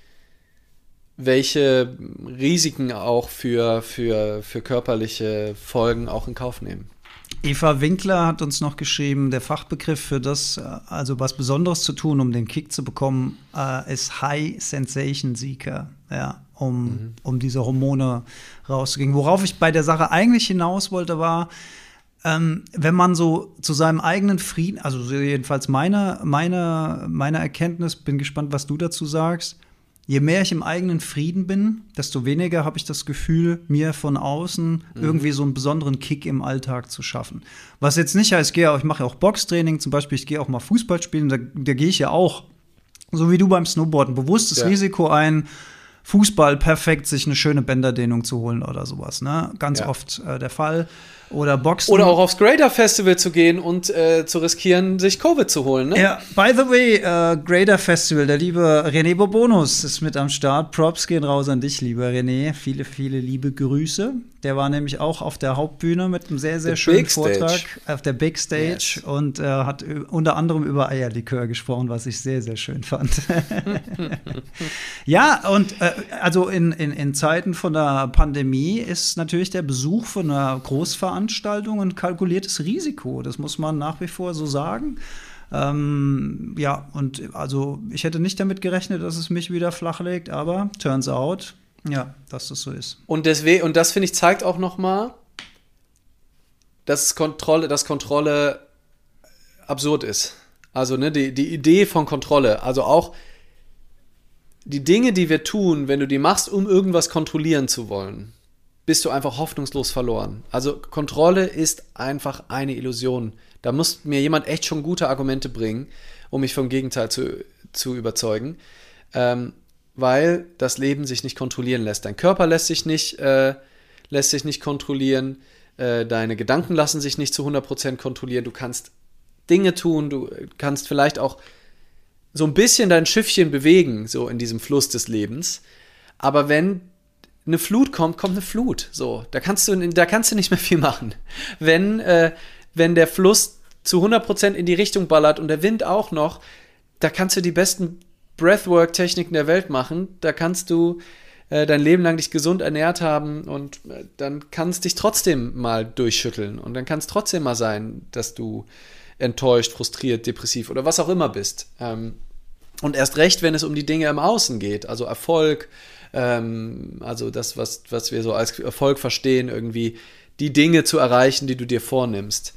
welche Risiken auch für, für, für körperliche Folgen auch in Kauf nehmen. Eva Winkler hat uns noch geschrieben, der Fachbegriff für das, also was Besonderes zu tun, um den Kick zu bekommen, äh, ist High Sensation Seeker, ja, um, mhm. um diese Hormone rauszugehen. Worauf ich bei der Sache eigentlich hinaus wollte, war, ähm, wenn man so zu seinem eigenen Frieden, also jedenfalls meine, meine, meine Erkenntnis, bin gespannt, was du dazu sagst, je mehr ich im eigenen Frieden bin, desto weniger habe ich das Gefühl, mir von außen mhm. irgendwie so einen besonderen Kick im Alltag zu schaffen. Was jetzt nicht heißt, ich, gehe ich mache ja auch Boxtraining, zum Beispiel, ich gehe auch mal Fußball spielen, da, da gehe ich ja auch, so wie du beim Snowboarden, bewusstes ja. Risiko ein, Fußball perfekt, sich eine schöne Bänderdehnung zu holen oder sowas. Ne? Ganz ja. oft äh, der Fall. Oder Boxen. Oder auch aufs Grader Festival zu gehen und äh, zu riskieren, sich Covid zu holen. Ne? Ja, by the way, äh, Grader Festival, der liebe René Bobonus ist mit am Start. Props gehen raus an dich, lieber René. Viele, viele liebe Grüße. Der war nämlich auch auf der Hauptbühne mit einem sehr, sehr The schönen Vortrag auf der Big Stage yes. und äh, hat unter anderem über Eierlikör gesprochen, was ich sehr, sehr schön fand. ja, und äh, also in, in, in Zeiten von der Pandemie ist natürlich der Besuch von einer Großveranstaltung ein kalkuliertes Risiko. Das muss man nach wie vor so sagen. Ähm, ja, und also ich hätte nicht damit gerechnet, dass es mich wieder flachlegt, aber turns out, ja, dass das so ist. Und deswegen, und das finde ich zeigt auch noch mal, dass Kontrolle, dass Kontrolle absurd ist. Also ne, die, die Idee von Kontrolle, also auch die Dinge, die wir tun, wenn du die machst, um irgendwas kontrollieren zu wollen, bist du einfach hoffnungslos verloren. Also Kontrolle ist einfach eine Illusion. Da muss mir jemand echt schon gute Argumente bringen. um mich vom Gegenteil zu, zu überzeugen. Ähm, weil das Leben sich nicht kontrollieren lässt. Dein Körper lässt sich nicht, äh, lässt sich nicht kontrollieren, äh, deine Gedanken lassen sich nicht zu 100% kontrollieren. Du kannst Dinge tun, du kannst vielleicht auch so ein bisschen dein Schiffchen bewegen, so in diesem Fluss des Lebens. Aber wenn eine Flut kommt, kommt eine Flut. So, da kannst du, da kannst du nicht mehr viel machen. Wenn, äh, wenn der Fluss zu 100% in die Richtung ballert und der Wind auch noch, da kannst du die besten Breathwork-Techniken der Welt machen. Da kannst du äh, dein Leben lang dich gesund ernährt haben und äh, dann kann es dich trotzdem mal durchschütteln und dann kann es trotzdem mal sein, dass du enttäuscht, frustriert, depressiv oder was auch immer bist. Ähm, und erst recht, wenn es um die Dinge im Außen geht, also Erfolg, ähm, also das, was, was wir so als Erfolg verstehen, irgendwie die Dinge zu erreichen, die du dir vornimmst.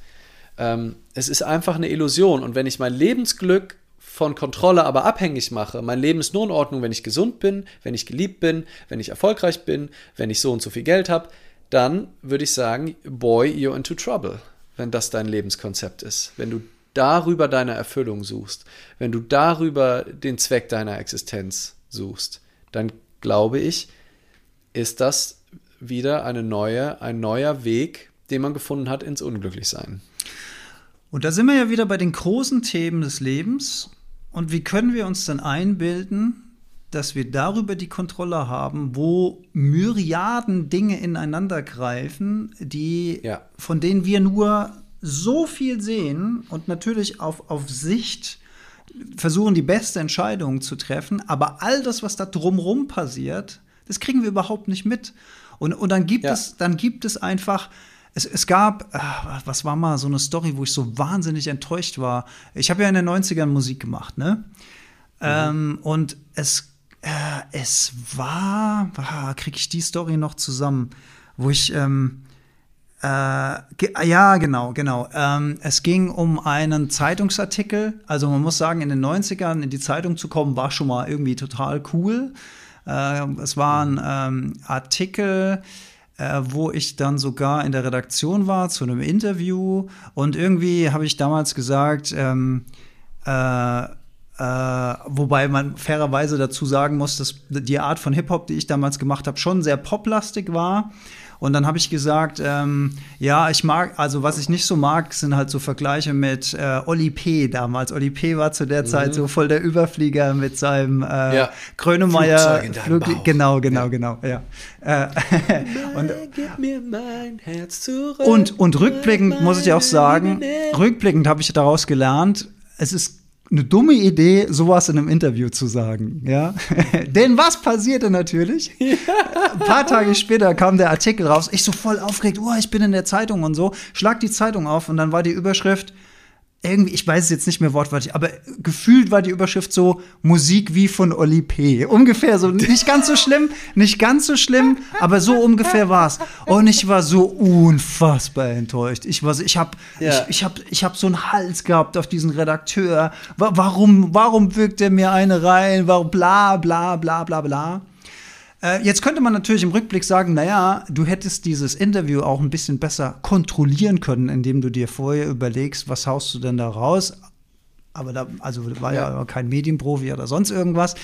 Ähm, es ist einfach eine Illusion. Und wenn ich mein Lebensglück von Kontrolle aber abhängig mache, mein Leben ist nur in Ordnung, wenn ich gesund bin, wenn ich geliebt bin, wenn ich erfolgreich bin, wenn ich so und so viel Geld habe, dann würde ich sagen, boy, you're into trouble, wenn das dein Lebenskonzept ist. Wenn du darüber deine Erfüllung suchst, wenn du darüber den Zweck deiner Existenz suchst, dann glaube ich, ist das wieder eine neue, ein neuer Weg, den man gefunden hat ins Unglücklichsein. Und da sind wir ja wieder bei den großen Themen des Lebens. Und wie können wir uns dann einbilden, dass wir darüber die Kontrolle haben, wo Myriaden Dinge ineinander greifen, die, ja. von denen wir nur so viel sehen und natürlich auf, auf Sicht versuchen, die beste Entscheidung zu treffen, aber all das, was da drumrum passiert, das kriegen wir überhaupt nicht mit. Und, und dann gibt ja. es, dann gibt es einfach es, es gab, ach, was war mal so eine Story, wo ich so wahnsinnig enttäuscht war. Ich habe ja in den 90ern Musik gemacht, ne? Mhm. Ähm, und es, äh, es war, ah, kriege ich die Story noch zusammen, wo ich, ähm, äh, ja, genau, genau. Ähm, es ging um einen Zeitungsartikel. Also man muss sagen, in den 90ern in die Zeitung zu kommen, war schon mal irgendwie total cool. Äh, es war ein ähm, Artikel, äh, wo ich dann sogar in der Redaktion war zu einem Interview und irgendwie habe ich damals gesagt, ähm, äh, äh, wobei man fairerweise dazu sagen muss, dass die Art von Hip-Hop, die ich damals gemacht habe, schon sehr poplastig war. Und dann habe ich gesagt, ähm, ja, ich mag, also was ich nicht so mag, sind halt so Vergleiche mit äh, Oli P. damals. Oli P. war zu der mhm. Zeit so voll der Überflieger mit seinem äh, ja. Grönemeyer. Flug, genau, genau, ja. genau, ja. Äh, und, Gib mir mein Herz zurück. Und, und rückblickend muss ich auch sagen, rückblickend habe ich daraus gelernt, es ist eine dumme Idee, sowas in einem Interview zu sagen, ja. Denn was passierte natürlich? Ja. Ein paar Tage später kam der Artikel raus. Ich so voll aufgeregt, oh, ich bin in der Zeitung und so. Schlag die Zeitung auf und dann war die Überschrift irgendwie, ich weiß es jetzt nicht mehr wortwörtlich, aber gefühlt war die Überschrift so Musik wie von Oli P. Ungefähr so, nicht ganz so schlimm, nicht ganz so schlimm, aber so ungefähr war es. Und ich war so unfassbar enttäuscht. Ich war so, ich habe ja. ich, ich hab, ich hab so einen Hals gehabt auf diesen Redakteur. Warum, warum wirkt er mir eine rein? Warum bla bla bla bla bla. Äh, jetzt könnte man natürlich im Rückblick sagen, naja, du hättest dieses Interview auch ein bisschen besser kontrollieren können, indem du dir vorher überlegst, was haust du denn da raus? Aber da, also war ja, ja kein Medienprofi oder sonst irgendwas.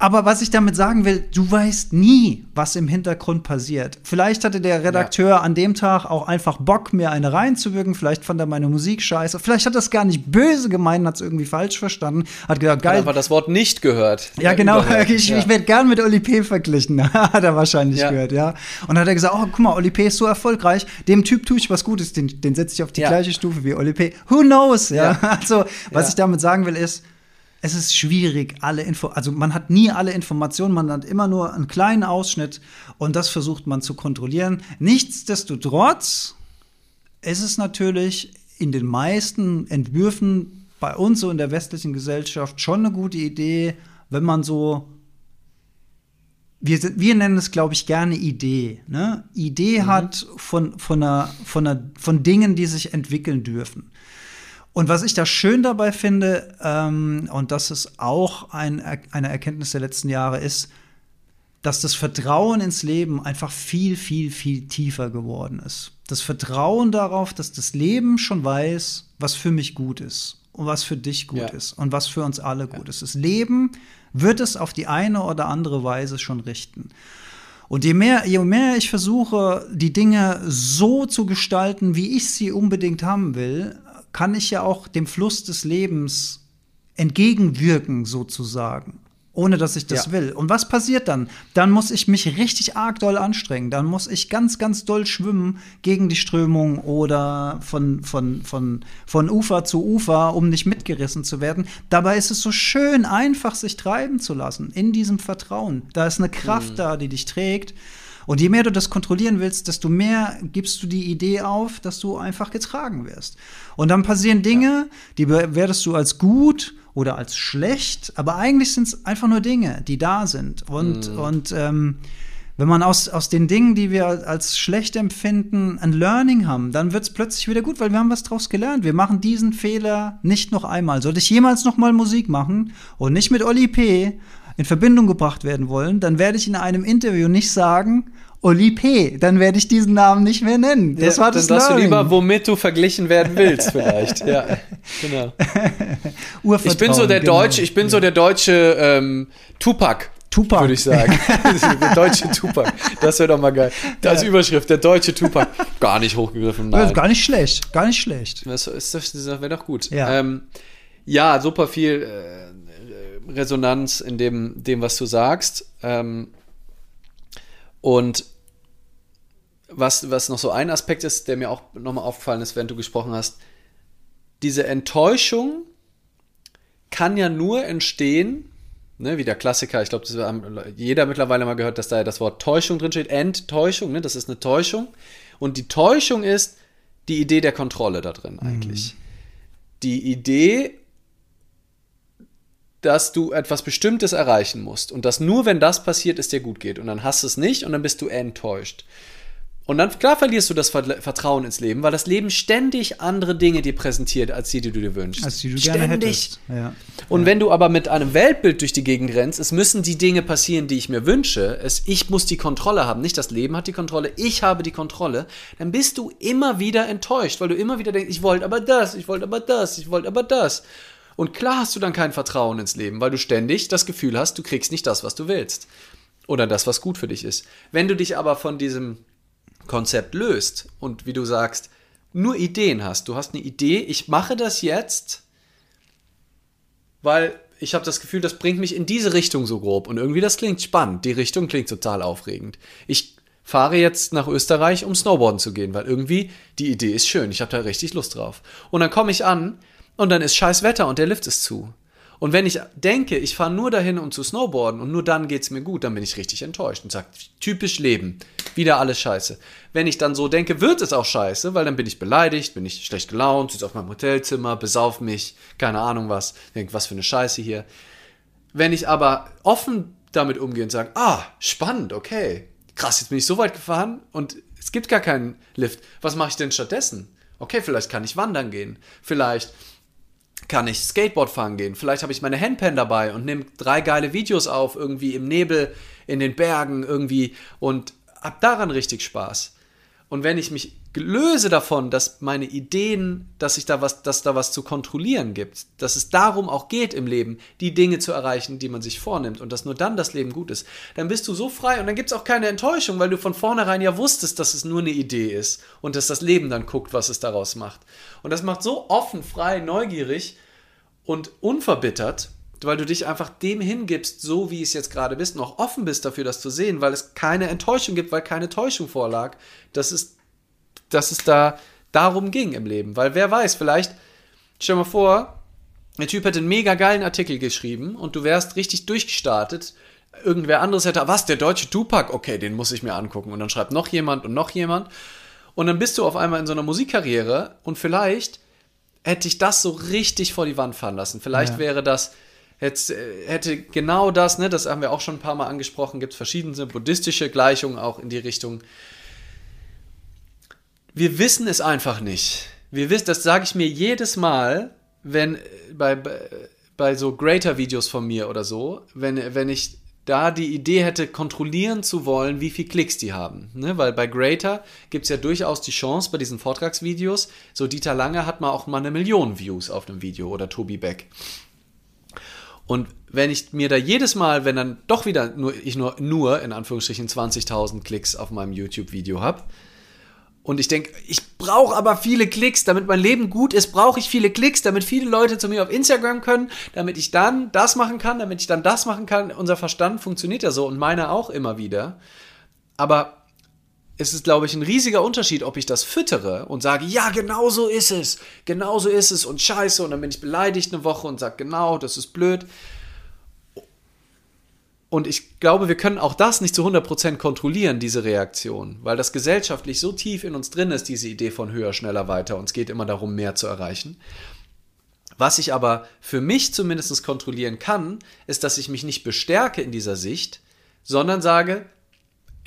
Aber was ich damit sagen will, du weißt nie, was im Hintergrund passiert. Vielleicht hatte der Redakteur ja. an dem Tag auch einfach Bock, mir eine reinzuwirken. Vielleicht fand er meine Musik scheiße. Vielleicht hat er es gar nicht böse gemeint, hat es irgendwie falsch verstanden. Hat gesagt, geil. Hat aber das Wort nicht gehört. Ja, genau. Ich, ja. ich werde gern mit Oli P. verglichen. hat er wahrscheinlich ja. gehört, ja. Und dann hat er gesagt, oh, guck mal, Oli P. ist so erfolgreich. Dem Typ tue ich was Gutes. Den, den setze ich auf die gleiche Stufe wie Oli P. Who knows? Ja. Also, was ich damit sagen will, ist, es ist schwierig, alle Info, also man hat nie alle Informationen, man hat immer nur einen kleinen Ausschnitt und das versucht man zu kontrollieren. Nichtsdestotrotz ist es natürlich in den meisten Entwürfen bei uns so in der westlichen Gesellschaft schon eine gute Idee, wenn man so wir, wir nennen es, glaube ich, gerne Idee. Ne? Idee mhm. hat von, von, einer, von, einer, von Dingen, die sich entwickeln dürfen. Und was ich da schön dabei finde, ähm, und das ist auch ein, eine Erkenntnis der letzten Jahre, ist, dass das Vertrauen ins Leben einfach viel, viel, viel tiefer geworden ist. Das Vertrauen darauf, dass das Leben schon weiß, was für mich gut ist. und was für dich gut Ja. ist und was für uns alle gut ist. Das Leben wird es auf die eine oder andere Weise schon richten. Und je mehr, je mehr ich versuche, die Dinge so zu gestalten, wie ich sie unbedingt haben will, kann ich ja auch dem Fluss des Lebens entgegenwirken, sozusagen. Ohne dass ich das Ja. will. Und was passiert dann? Dann muss ich mich richtig arg doll anstrengen. Dann muss ich ganz, ganz doll schwimmen gegen die Strömung oder von, von, von, von Ufer zu Ufer, um nicht mitgerissen zu werden. Dabei ist es so schön einfach, sich treiben zu lassen in diesem Vertrauen. Da ist eine Kraft da, die dich trägt. Und je mehr du das kontrollieren willst, desto mehr gibst du die Idee auf, dass du einfach getragen wirst. Und dann passieren Dinge, die bewertest du als gut oder als schlecht, aber eigentlich sind es einfach nur Dinge, die da sind. Und, und ähm, wenn man aus, aus den Dingen, die wir als schlecht empfinden, ein Learning haben, dann wird es plötzlich wieder gut, weil wir haben was draus gelernt. Wir machen diesen Fehler nicht noch einmal. Sollte ich jemals noch mal Musik machen und nicht mit Oli P. in Verbindung gebracht werden wollen, dann werde ich in einem Interview nicht sagen, Oli P., dann werde ich diesen Namen nicht mehr nennen. Das Ja, war das Dann sagst du lieber, womit du verglichen werden willst, vielleicht. ja, genau. Urvertrauen, Ich bin so der genau. deutsche, ich bin so der deutsche ähm, Tupac. Tupac. Würde ich sagen. der deutsche Tupac. Das wäre doch mal geil. Als Überschrift, der deutsche Tupac. Gar nicht hochgegriffen, Ja, nein. Gar nicht schlecht, gar nicht schlecht. Das, ist, das wäre doch gut. Ja. ähm, ja super viel äh, Resonanz in dem, dem, was du sagst. Ähm, und was, was noch so ein Aspekt ist, der mir auch nochmal aufgefallen ist, während du gesprochen hast, diese Enttäuschung kann ja nur entstehen, ne, wie der Klassiker, ich glaube, das haben jeder mittlerweile mal gehört, dass da ja das Wort Täuschung drin steht, Enttäuschung, ne, das ist eine Täuschung. Und die Täuschung ist die Idee der Kontrolle da drin eigentlich. Die Idee, dass du etwas Bestimmtes erreichen musst und dass nur wenn das passiert, es dir gut geht und dann hast du es nicht und dann bist du enttäuscht. Und dann, klar, verlierst du das Ver- Vertrauen ins Leben, weil das Leben ständig andere Dinge dir präsentiert, als die, die du dir wünschst. Als die du gerne hättest. Ja. Und wenn du aber mit einem Weltbild durch die Gegend rennst, es müssen die Dinge passieren, die ich mir wünsche, es, ich muss die Kontrolle haben, nicht das Leben hat die Kontrolle, ich habe die Kontrolle, dann bist du immer wieder enttäuscht, weil du immer wieder denkst, ich wollte aber das, ich wollte aber das, ich wollte aber das. Und klar hast du dann kein Vertrauen ins Leben, weil du ständig das Gefühl hast, du kriegst nicht das, was du willst. Oder das, was gut für dich ist. Wenn du dich aber von diesem Konzept löst und wie du sagst, nur Ideen hast. Du hast eine Idee, ich mache das jetzt, weil ich habe das Gefühl, das bringt mich in diese Richtung so grob. Und irgendwie das klingt spannend. Die Richtung klingt total aufregend. Ich fahre jetzt nach Österreich, um Snowboarden zu gehen, weil irgendwie die Idee ist schön. Ich habe da richtig Lust drauf. Und dann komme ich an und dann ist scheiß Wetter und der Lift ist zu. Und wenn ich denke, ich fahre nur dahin, um zu snowboarden und nur dann geht's mir gut, dann bin ich richtig enttäuscht und sage, typisch Leben, wieder alles scheiße. Wenn ich dann so denke, wird es auch scheiße, weil dann bin ich beleidigt, bin ich schlecht gelaunt, sitze auf meinem Hotelzimmer, besauf mich, keine Ahnung was, denk, was für eine Scheiße hier. Wenn ich aber offen damit umgehe und sage, ah, spannend, okay, krass, jetzt bin ich so weit gefahren und es gibt gar keinen Lift. Was mache ich denn stattdessen? Okay, vielleicht kann ich wandern gehen. Vielleicht kann ich Skateboard fahren gehen. Vielleicht habe ich meine Handpan dabei und nehme drei geile Videos auf, irgendwie im Nebel, in den Bergen irgendwie und hab daran richtig Spaß. Und wenn ich mich löse davon, dass meine Ideen, dass sich da was, dass da was zu kontrollieren gibt, dass es darum auch geht im Leben, die Dinge zu erreichen, die man sich vornimmt und dass nur dann das Leben gut ist, dann bist du so frei und dann gibt es auch keine Enttäuschung, weil du von vornherein ja wusstest, dass es nur eine Idee ist und dass das Leben dann guckt, was es daraus macht. Und das macht so offen, frei, neugierig und unverbittert, weil du dich einfach dem hingibst, so wie es jetzt gerade bist, auch offen bist dafür, das zu sehen, weil es keine Enttäuschung gibt, weil keine Täuschung vorlag, dass es, dass es da darum ging im Leben. Weil wer weiß, vielleicht, stell dir mal vor, der Typ hätte einen mega geilen Artikel geschrieben und du wärst richtig durchgestartet. Irgendwer anderes hätte, was, der deutsche Tupac? Okay, den muss ich mir angucken. Und dann schreibt noch jemand und noch jemand. Und dann bist du auf einmal in so einer Musikkarriere und vielleicht hätte ich das so richtig vor die Wand fahren lassen. Vielleicht Ja. wäre das, hätte, hätte genau das, ne, das haben wir auch schon ein paar Mal angesprochen, gibt es verschiedene buddhistische Gleichungen auch in die Richtung. Wir wissen es einfach nicht. Wir wissen, das sage ich mir jedes Mal, wenn äh, bei, bei, bei so Greater-Videos von mir oder so, wenn, wenn ich da die Idee hätte, kontrollieren zu wollen, wie viel Klicks die haben. Ne? Weil bei Greater gibt es ja durchaus die Chance bei diesen Vortragsvideos, so Dieter Lange hat mal auch mal eine Million Views auf einem Video oder Tobi Beck. Und wenn ich mir da jedes Mal, wenn dann doch wieder nur, ich nur, nur in Anführungsstrichen 20.000 Klicks auf meinem YouTube-Video habe, und ich denke, ich brauche aber viele Klicks, damit mein Leben gut ist, brauche ich viele Klicks, damit viele Leute zu mir auf Instagram können, damit ich dann das machen kann, damit ich dann das machen kann. Unser Verstand funktioniert ja so und meiner auch immer wieder. Aber es ist, glaube ich, ein riesiger Unterschied, ob ich das füttere und sage, ja, genau so ist es, genau so ist es und scheiße und dann bin ich beleidigt eine Woche und sage, genau, das ist blöd. Und ich glaube, wir können auch das nicht zu 100% kontrollieren, diese Reaktion, weil das gesellschaftlich so tief in uns drin ist, diese Idee von höher, schneller, weiter. Und es geht immer darum, mehr zu erreichen. Was ich aber für mich zumindest kontrollieren kann, ist, dass ich mich nicht bestärke in dieser Sicht, sondern sage,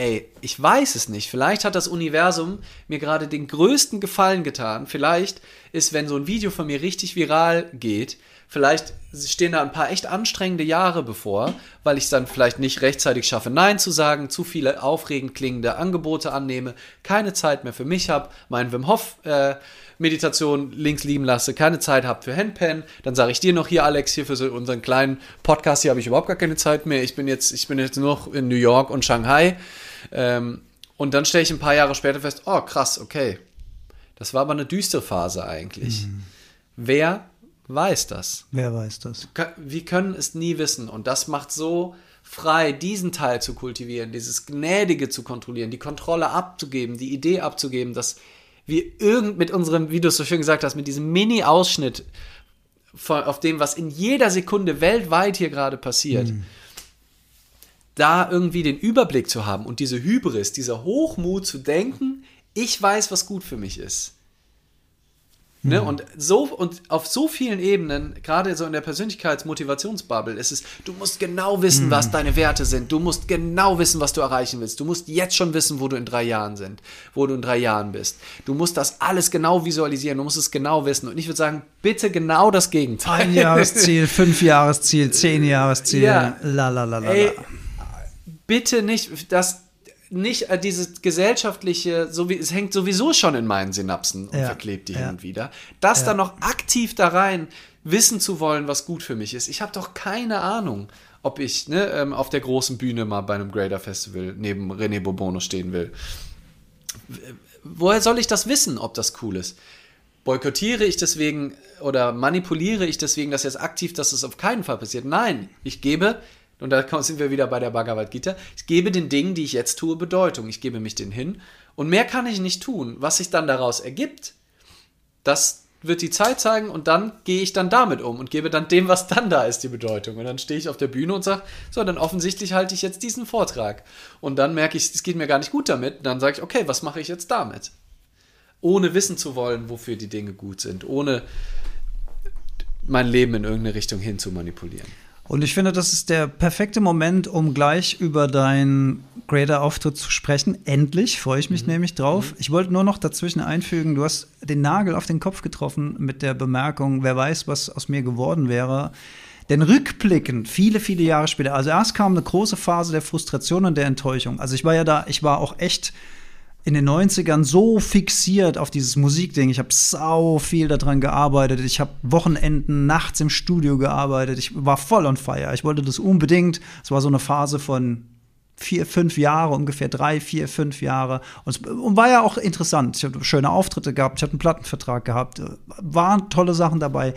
ey, ich weiß es nicht. Vielleicht hat das Universum mir gerade den größten Gefallen getan. Vielleicht ist, wenn so ein Video von mir richtig viral geht, Vielleicht stehen da ein paar echt anstrengende Jahre bevor, weil ich es dann vielleicht nicht rechtzeitig schaffe, Nein zu sagen, zu viele aufregend klingende Angebote annehme, keine Zeit mehr für mich habe, meinen Wim Hof äh, Meditation links liegen lasse, keine Zeit habe für Handpan, dann sage ich dir noch hier, Alex, hier für so unseren kleinen Podcast, hier habe ich überhaupt gar keine Zeit mehr. Ich bin jetzt, ich bin jetzt nur noch in New York und Shanghai. Ähm, und dann stelle ich ein paar Jahre später fest, oh krass, okay. Das war aber eine düstere Phase eigentlich. Mhm. Wer weiß das. Wer weiß das? Wir können es nie wissen. Und das macht so frei, diesen Teil zu kultivieren, dieses Gnädige zu kontrollieren, die Kontrolle abzugeben, die Idee abzugeben, dass wir irgend mit unserem, wie du es so schön gesagt hast, mit diesem Mini-Ausschnitt auf dem, was in jeder Sekunde weltweit hier gerade passiert, mhm. Da irgendwie den Überblick zu haben und diese Hybris, dieser Hochmut zu denken, ich weiß, was gut für mich ist. Ne? Mhm. Und so und auf so vielen Ebenen, gerade so in der Persönlichkeitsmotivationsbubble, ist es, du musst genau wissen, mhm. was deine Werte sind. Du musst genau wissen, was du erreichen willst. Du musst jetzt schon wissen, wo du in drei Jahren sind, wo du in drei Jahren bist. Du musst das alles genau visualisieren. Du musst es genau wissen. Und ich würde sagen, bitte genau das Gegenteil. Ein Jahresziel, fünf Jahresziel, zehn Jahresziel, ja. la la la la. Ey, bitte nicht, das nicht äh, dieses gesellschaftliche, so wie, es hängt sowieso schon in meinen Synapsen und ja, verklebt die ja. hin und wieder, das ja. dann noch aktiv da rein wissen zu wollen, was gut für mich ist. Ich habe doch keine Ahnung, ob ich ne, ähm, auf der großen Bühne mal bei einem Grader Festival neben René Bourbono stehen will. Woher soll ich das wissen, ob das cool ist? Boykottiere ich deswegen oder manipuliere ich deswegen das jetzt aktiv, dass es auf keinen Fall passiert? Nein, ich gebe und da sind wir wieder bei der Bhagavad Gita. Ich gebe den Dingen, die ich jetzt tue, Bedeutung. Ich gebe mich denen hin. Und mehr kann ich nicht tun. Was sich dann daraus ergibt, das wird die Zeit zeigen und dann gehe ich dann damit um und gebe dann dem, was dann da ist, die Bedeutung. Und dann stehe ich auf der Bühne und sage, so, dann offensichtlich halte ich jetzt diesen Vortrag. Und dann merke ich, es geht mir gar nicht gut damit. Und dann sage ich, okay, was mache ich jetzt damit? Ohne wissen zu wollen, wofür die Dinge gut sind. Ohne mein Leben in irgendeine Richtung hin zu manipulieren. Und ich finde, das ist der perfekte Moment, um gleich über deinen Grader-Auftritt zu sprechen. Endlich, freue ich mich mhm. nämlich drauf. Mhm. Ich wollte nur noch dazwischen einfügen, du hast den Nagel auf den Kopf getroffen mit der Bemerkung, wer weiß, was aus mir geworden wäre. Denn rückblickend, viele, viele Jahre später, also erst kam eine große Phase der Frustration und der Enttäuschung. Also ich war ja da, ich war auch echt in den 90ern so fixiert auf dieses Musikding. Ich habe sau viel daran gearbeitet. Ich habe Wochenenden, nachts im Studio gearbeitet. Ich war voll on fire. Ich wollte das unbedingt. Es war so eine Phase von vier, fünf Jahre, ungefähr drei, vier, fünf Jahre. Und, und war ja auch interessant. Ich habe schöne Auftritte gehabt. Ich hatte einen Plattenvertrag gehabt. Waren tolle Sachen dabei.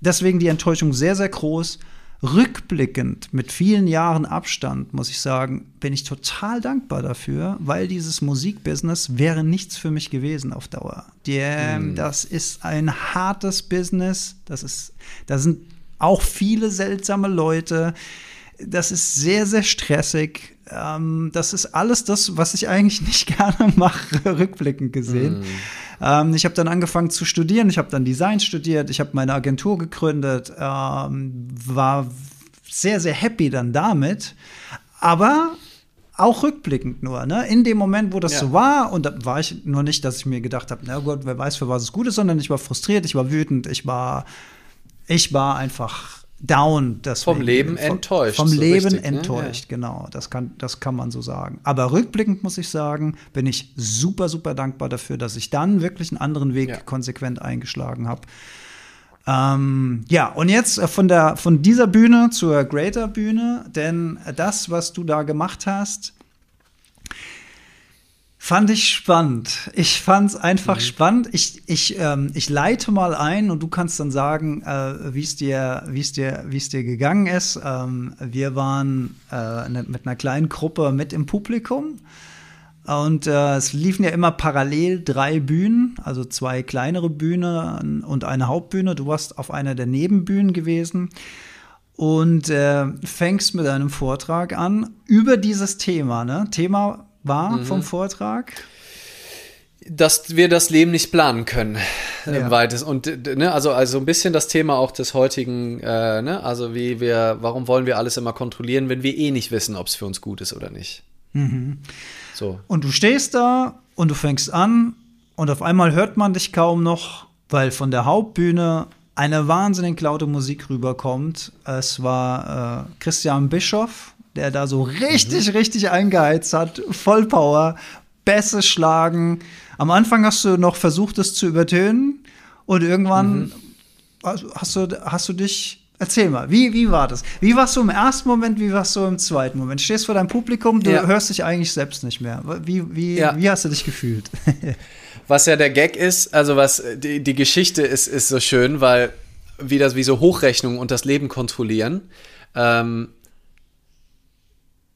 Deswegen die Enttäuschung sehr, sehr groß rückblickend mit vielen Jahren Abstand, muss ich sagen, bin ich total dankbar dafür, weil dieses Musikbusiness wäre nichts für mich gewesen auf Dauer. Die, mm. Das ist ein hartes Business. Das ist, da sind auch viele seltsame Leute. Das ist sehr, sehr stressig. Ähm, das ist alles das, was ich eigentlich nicht gerne mache, rückblickend gesehen. Mm. Ähm, ich habe dann angefangen zu studieren. Ich habe dann Design studiert. Ich habe meine Agentur gegründet. Ähm, war sehr, sehr happy dann damit. Aber auch rückblickend nur, ne? In dem Moment, wo das ja. so war, und da war ich nur nicht, dass ich mir gedacht habe, na Gott, wer weiß, für was es gut ist, sondern ich war frustriert, ich war wütend, ich war, ich war einfach down. Vom Leben enttäuscht. Vom so Leben richtig, ne? enttäuscht, ne? genau. Das kann, das kann man so sagen. Aber rückblickend muss ich sagen, bin ich super, super dankbar dafür, dass ich dann wirklich einen anderen Weg ja. konsequent eingeschlagen habe. Ähm, ja, und jetzt äh, von, der, von dieser Bühne zur Greater Bühne, denn das, was du da gemacht hast, Fand ich spannend. Ich fand es einfach mhm. spannend. Ich, ich, ähm, ich leite mal ein und du kannst dann sagen, äh, wie es dir, wie's dir, wie's dir gegangen ist. Ähm, wir waren äh, ne, mit einer kleinen Gruppe mit im Publikum. Und äh, es liefen ja immer parallel drei Bühnen, also zwei kleinere Bühnen und eine Hauptbühne. Du warst auf einer der Nebenbühnen gewesen und äh, fängst mit einem Vortrag an über dieses Thema. Ne? Thema war mhm. vom Vortrag? Dass wir das Leben nicht planen können, äh, ja. Und ne, also, also ein bisschen das Thema auch des heutigen, äh, ne, also wie wir, warum wollen wir alles immer kontrollieren, wenn wir eh nicht wissen, ob es für uns gut ist oder nicht. Mhm. So. Und du stehst da und du fängst an und auf einmal hört man dich kaum noch, weil von der Hauptbühne eine wahnsinnig laute Musik rüberkommt. Es war äh, Christian Bischoff, der da so richtig, mhm. richtig eingeheizt hat. Vollpower, Bässe schlagen. Am Anfang hast du noch versucht, es zu übertönen und irgendwann mhm. hast, du, hast du dich. Erzähl mal, wie, wie war das? Wie warst du im ersten Moment, wie warst du im zweiten Moment? Du stehst vor deinem Publikum, du ja. hörst dich eigentlich selbst nicht mehr. Wie, wie, ja. wie hast du dich gefühlt? was ja der Gag ist, also was die, die Geschichte ist, ist so schön, weil wie das wie so Hochrechnungen und das Leben kontrollieren. Ähm,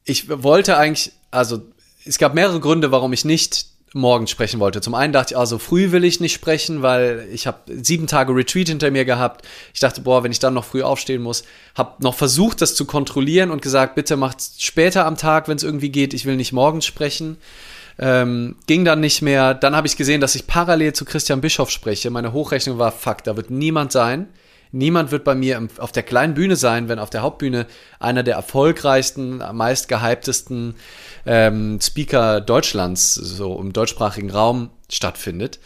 ich wollte eigentlich, also es gab mehrere Gründe, warum ich nicht morgens sprechen wollte. Zum einen dachte ich, also früh will ich nicht sprechen, weil ich habe sieben Tage Retreat hinter mir gehabt. Ich dachte, boah, wenn ich dann noch früh aufstehen muss, habe noch versucht, das zu kontrollieren und gesagt, bitte macht später am Tag, wenn es irgendwie geht. Ich will nicht morgens sprechen. Ähm, ging dann nicht mehr. Dann habe ich gesehen, dass ich parallel zu Christian Bischof spreche. Meine Hochrechnung war, fuck, da wird niemand sein. Niemand wird bei mir auf der kleinen Bühne sein, wenn auf der Hauptbühne einer der erfolgreichsten, meist gehyptesten ähm, Speaker Deutschlands, so im deutschsprachigen Raum stattfindet.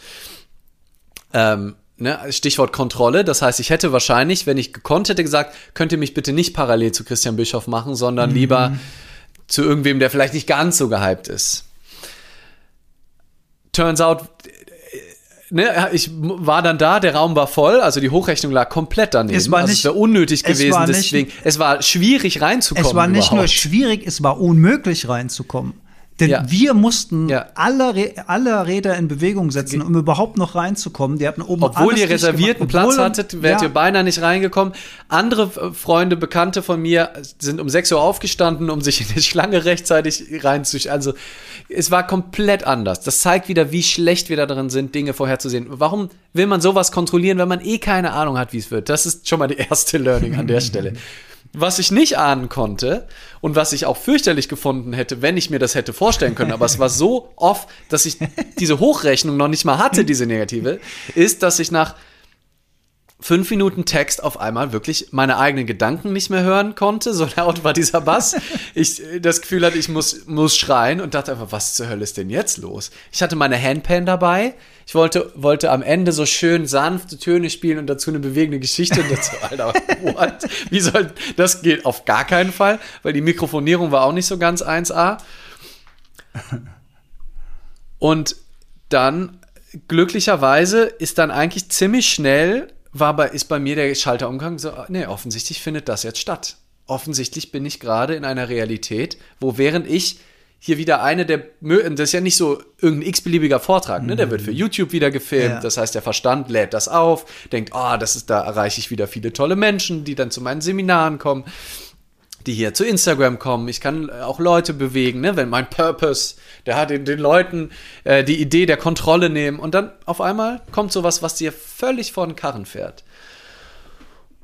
Ähm, ne, Stichwort Kontrolle. Das heißt, ich hätte wahrscheinlich, wenn ich gekonnt hätte, gesagt, könnt ihr mich bitte nicht parallel zu Christian Bischof machen, sondern mhm. lieber zu irgendwem, der vielleicht nicht ganz so gehypt ist. Turns out, ne, ich war dann da, der Raum war voll, also die Hochrechnung lag komplett daneben. Es war also nicht, es wäre unnötig gewesen, es deswegen. Nicht, es war schwierig reinzukommen. Es war nicht überhaupt. nur schwierig, es war unmöglich reinzukommen. Denn ja. wir mussten ja. alle, alle Räder in Bewegung setzen, um überhaupt noch reinzukommen. Die hatten oben Obwohl ihr reservierten Platz hattet, wärt ja. ihr beinahe nicht reingekommen. Andere Freunde, Bekannte von mir sind um 6 Uhr aufgestanden, um sich in die Schlange rechtzeitig reinzuschieben. Also es war komplett anders. Das zeigt wieder, wie schlecht wir da drin sind, Dinge vorherzusehen. Warum will man sowas kontrollieren, wenn man eh keine Ahnung hat, wie es wird? Das ist schon mal die erste Learning an der Stelle. Was ich nicht ahnen konnte und was ich auch fürchterlich gefunden hätte, wenn ich mir das hätte vorstellen können, aber es war so oft, dass ich diese Hochrechnung noch nicht mal hatte, diese negative, ist, dass ich nach fünf Minuten Text auf einmal wirklich meine eigenen Gedanken nicht mehr hören konnte. So laut war dieser Bass. Ich das Gefühl hatte, ich muss, muss schreien und dachte einfach, was zur Hölle ist denn jetzt los? Ich hatte meine Handpan dabei. Ich wollte, wollte am Ende so schön sanfte Töne spielen und dazu eine bewegende Geschichte. Und dazu, Alter, what? Wie soll, das geht auf gar keinen Fall, weil die Mikrofonierung war auch nicht so ganz 1A. Und dann, glücklicherweise, ist dann eigentlich ziemlich schnell war bei, ist bei mir der Schalterumgang so, nee, offensichtlich findet das jetzt statt. Offensichtlich bin ich gerade in einer Realität, wo während ich hier wieder eine der, das ist ja nicht so irgendein x-beliebiger Vortrag, ne? Der wird für mhm. YouTube wieder gefilmt. Ja. Das heißt, der Verstand lädt das auf, denkt, ah, oh, das ist, da erreiche ich wieder viele tolle Menschen, die dann zu meinen Seminaren kommen die hier zu Instagram kommen. Ich kann auch Leute bewegen, ne? wenn mein Purpose, der hat den, den Leuten äh, die Idee der Kontrolle nehmen und dann auf einmal kommt sowas, was dir völlig vor den Karren fährt.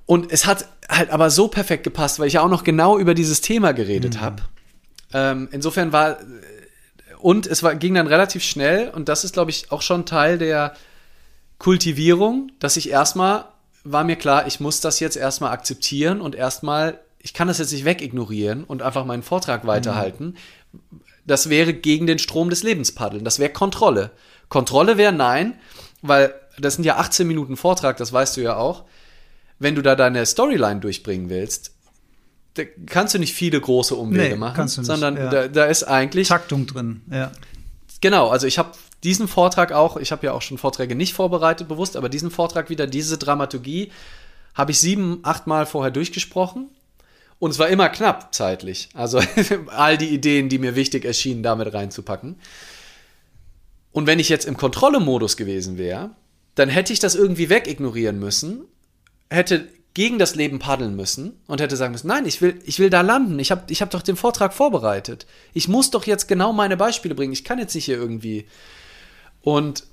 Und es hat halt aber so perfekt gepasst, weil ich ja auch noch genau über dieses Thema geredet mhm. habe. Ähm, insofern war und es war, ging dann relativ schnell und das ist, glaube ich, auch schon Teil der Kultivierung, dass ich erstmal war mir klar, ich muss das jetzt erstmal akzeptieren und erstmal ich kann das jetzt nicht wegignorieren und einfach meinen Vortrag weiterhalten. Mhm. Das wäre gegen den Strom des Lebens paddeln. Das wäre Kontrolle. Kontrolle wäre nein, weil das sind ja 18 Minuten Vortrag, das weißt du ja auch. wenn du da deine Storyline durchbringen willst, kannst du nicht viele große Umwege Nee, machen, nicht, sondern ja. da, da ist eigentlich Taktung drin, ja. Genau, also ich habe diesen Vortrag auch, ich habe ja auch schon Vorträge nicht vorbereitet bewusst, aber diesen Vortrag wieder, diese Dramaturgie, habe ich sieben, acht Mal vorher durchgesprochen. Und es war immer knapp zeitlich. Also all die Ideen, die mir wichtig erschienen, damit reinzupacken. Und wenn ich jetzt im Kontrolle-Modus gewesen wäre, dann hätte ich das irgendwie wegignorieren müssen, hätte gegen das Leben paddeln müssen und hätte sagen müssen, nein, ich will, ich will da landen. Ich habe ich hab doch den Vortrag vorbereitet. Ich muss doch jetzt genau meine Beispiele bringen. Ich kann jetzt nicht hier irgendwie. Und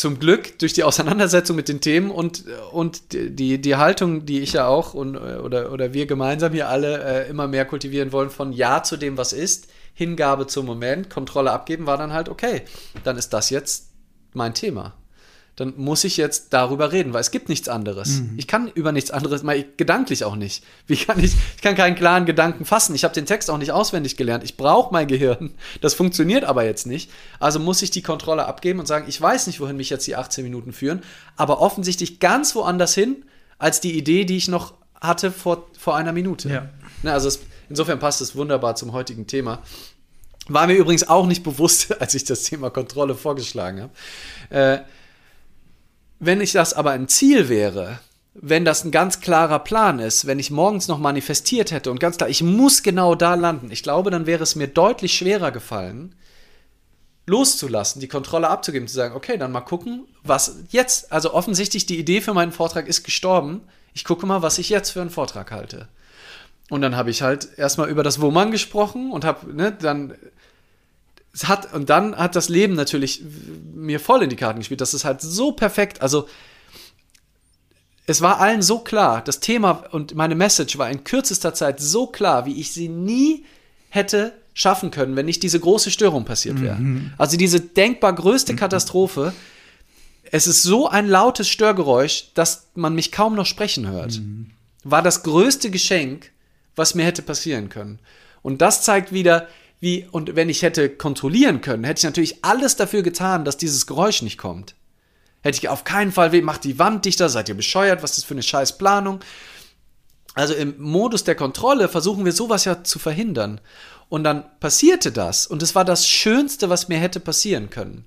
zum Glück durch die Auseinandersetzung mit den Themen und, und die, die Haltung, die ich ja auch und, oder, oder wir gemeinsam hier alle äh, immer mehr kultivieren wollen, von Ja zu dem, was ist, Hingabe zum Moment, Kontrolle abgeben, war dann halt, okay, dann ist das jetzt mein Thema. Dann muss ich jetzt darüber reden, weil es gibt nichts anderes. Ich kann über nichts anderes, mal gedanklich auch nicht. Wie kann ich, ich kann keinen klaren Gedanken fassen. Ich habe den Text auch nicht auswendig gelernt. Ich brauche mein Gehirn. Das funktioniert aber jetzt nicht. Also muss ich die Kontrolle abgeben und sagen, ich weiß nicht, wohin mich jetzt die 18 Minuten führen, aber offensichtlich ganz woanders hin, als die Idee, die ich noch hatte vor, vor einer Minute. Ja. Ne, also es, insofern passt es wunderbar zum heutigen Thema. War mir übrigens auch nicht bewusst, als ich das Thema Kontrolle vorgeschlagen habe. Äh, wenn ich das aber ein Ziel wäre, wenn das ein ganz klarer Plan ist, wenn ich morgens noch manifestiert hätte und ganz klar, ich muss genau da landen, ich glaube, dann wäre es mir deutlich schwerer gefallen, loszulassen, die Kontrolle abzugeben, zu sagen, okay, dann mal gucken, was jetzt, also offensichtlich die Idee für meinen Vortrag ist gestorben, ich gucke mal, was ich jetzt für einen Vortrag halte. Und dann habe ich halt erstmal über das Woman gesprochen und habe, ne, dann es hat, und dann hat das Leben natürlich mir voll in die Karten gespielt. Das ist halt so perfekt. Also, es war allen so klar, das Thema und meine Message war in kürzester Zeit so klar, wie ich sie nie hätte schaffen können, wenn nicht diese große Störung passiert wäre. Also diese denkbar größte Katastrophe. Es ist so ein lautes Störgeräusch, dass man mich kaum noch sprechen hört. War das größte Geschenk, was mir hätte passieren können. Und das zeigt wieder, wie, und wenn ich hätte kontrollieren können, hätte ich natürlich alles dafür getan, dass dieses Geräusch nicht kommt. Hätte ich auf keinen Fall, macht die Wand dichter, seid ihr bescheuert, was ist das für eine scheiß Planung? Also im Modus der Kontrolle versuchen wir sowas ja zu verhindern. Und dann passierte das. Und es war das Schönste, was mir hätte passieren können.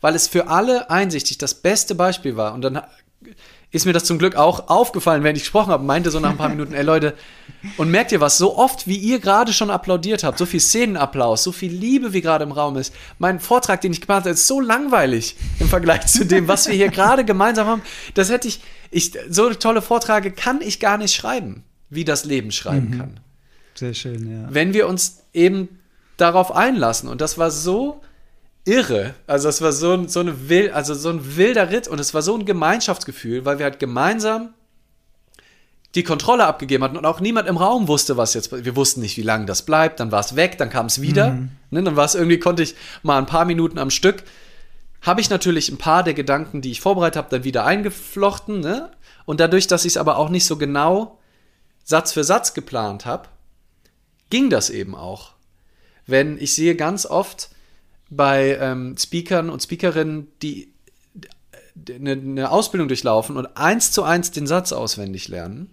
Weil es für alle einsichtig das beste Beispiel war. Und dann ist mir das zum Glück auch aufgefallen, während ich gesprochen habe, meinte so nach ein paar Minuten, ey Leute, und merkt ihr was, so oft wie ihr gerade schon applaudiert habt, so viel Szenenapplaus, so viel Liebe wie gerade im Raum ist, mein Vortrag, den ich gemacht habe, ist so langweilig im Vergleich zu dem, was wir hier gerade gemeinsam haben, das hätte ich, ich, so tolle Vorträge kann ich gar nicht schreiben, wie das Leben schreiben Mhm. kann. Sehr schön, ja. Wenn wir uns eben darauf einlassen, und das war so irre. Also es war so, ein- so, eine wild, also so ein wilder Ritt und es war so ein Gemeinschaftsgefühl, weil wir halt gemeinsam die Kontrolle abgegeben hatten und auch niemand im Raum wusste, was jetzt. Wir wussten nicht, wie lange das bleibt. Dann war es weg, dann kam es wieder. Ne, dann war es irgendwie, konnte ich mal ein paar Minuten am Stück. Habe ich natürlich ein paar der Gedanken, die ich vorbereitet habe, dann wieder eingeflochten. Ne? Und dadurch, dass ich es aber auch nicht so genau Satz für Satz geplant habe, ging das eben auch. Wenn ich sehe ganz oft bei ähm, Speakern und Speakerinnen, die eine, eine Ausbildung durchlaufen und eins zu eins den Satz auswendig lernen,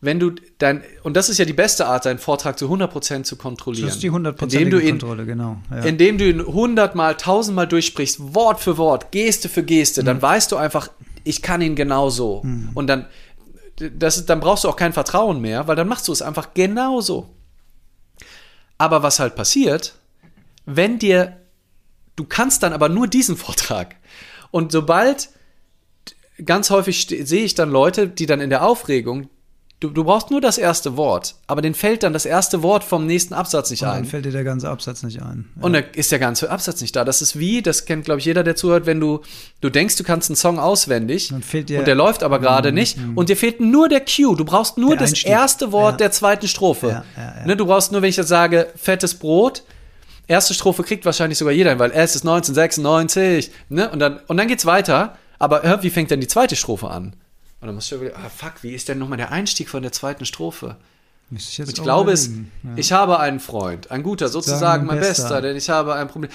wenn du dein, und das ist ja die beste Art, deinen Vortrag zu 100% zu kontrollieren. Das ist die indem du ihn, Kontrolle, genau. Ja. indem du ihn hundertmal, tausendmal durchsprichst, Wort für Wort, Geste für Geste, Mhm. dann weißt du einfach, ich kann ihn genau so. Und dann, das dann brauchst du auch kein Vertrauen mehr, weil dann machst du es einfach genau so. Aber was halt passiert, wenn dir, du kannst dann aber nur diesen Vortrag. Und sobald, ganz häufig sehe ich dann Leute, die dann in der Aufregung, du, du brauchst nur das erste Wort, aber denen fällt dann das erste Wort vom nächsten Absatz nicht Und ein. dann fällt dir der ganze Absatz nicht ein. Ja. Und da ist der ganze Absatz nicht da. Das ist wie, das kennt, glaube ich, jeder, der zuhört, wenn du, du denkst, du kannst einen Song auswendig Dann dir- und der läuft aber gerade nicht und dir fehlt nur der Cue. Du brauchst nur Der das Einstieg. erste Wort Ja. der zweiten Strophe. Ja. Ne, du brauchst nur, wenn ich jetzt sage, fettes Brot, erste Strophe kriegt wahrscheinlich sogar jeder hin, weil es ist 1996, ne? Und dann, und dann geht's weiter. Aber wie fängt denn die zweite Strophe an? Und dann musst du überlegen, ah, fuck, wie ist denn nochmal der Einstieg von der zweiten Strophe? Ich Ich glaube es. Ja. ich habe einen Freund, ein guter, sozusagen mein mein Bester, Bester. denn ich habe ein Problem.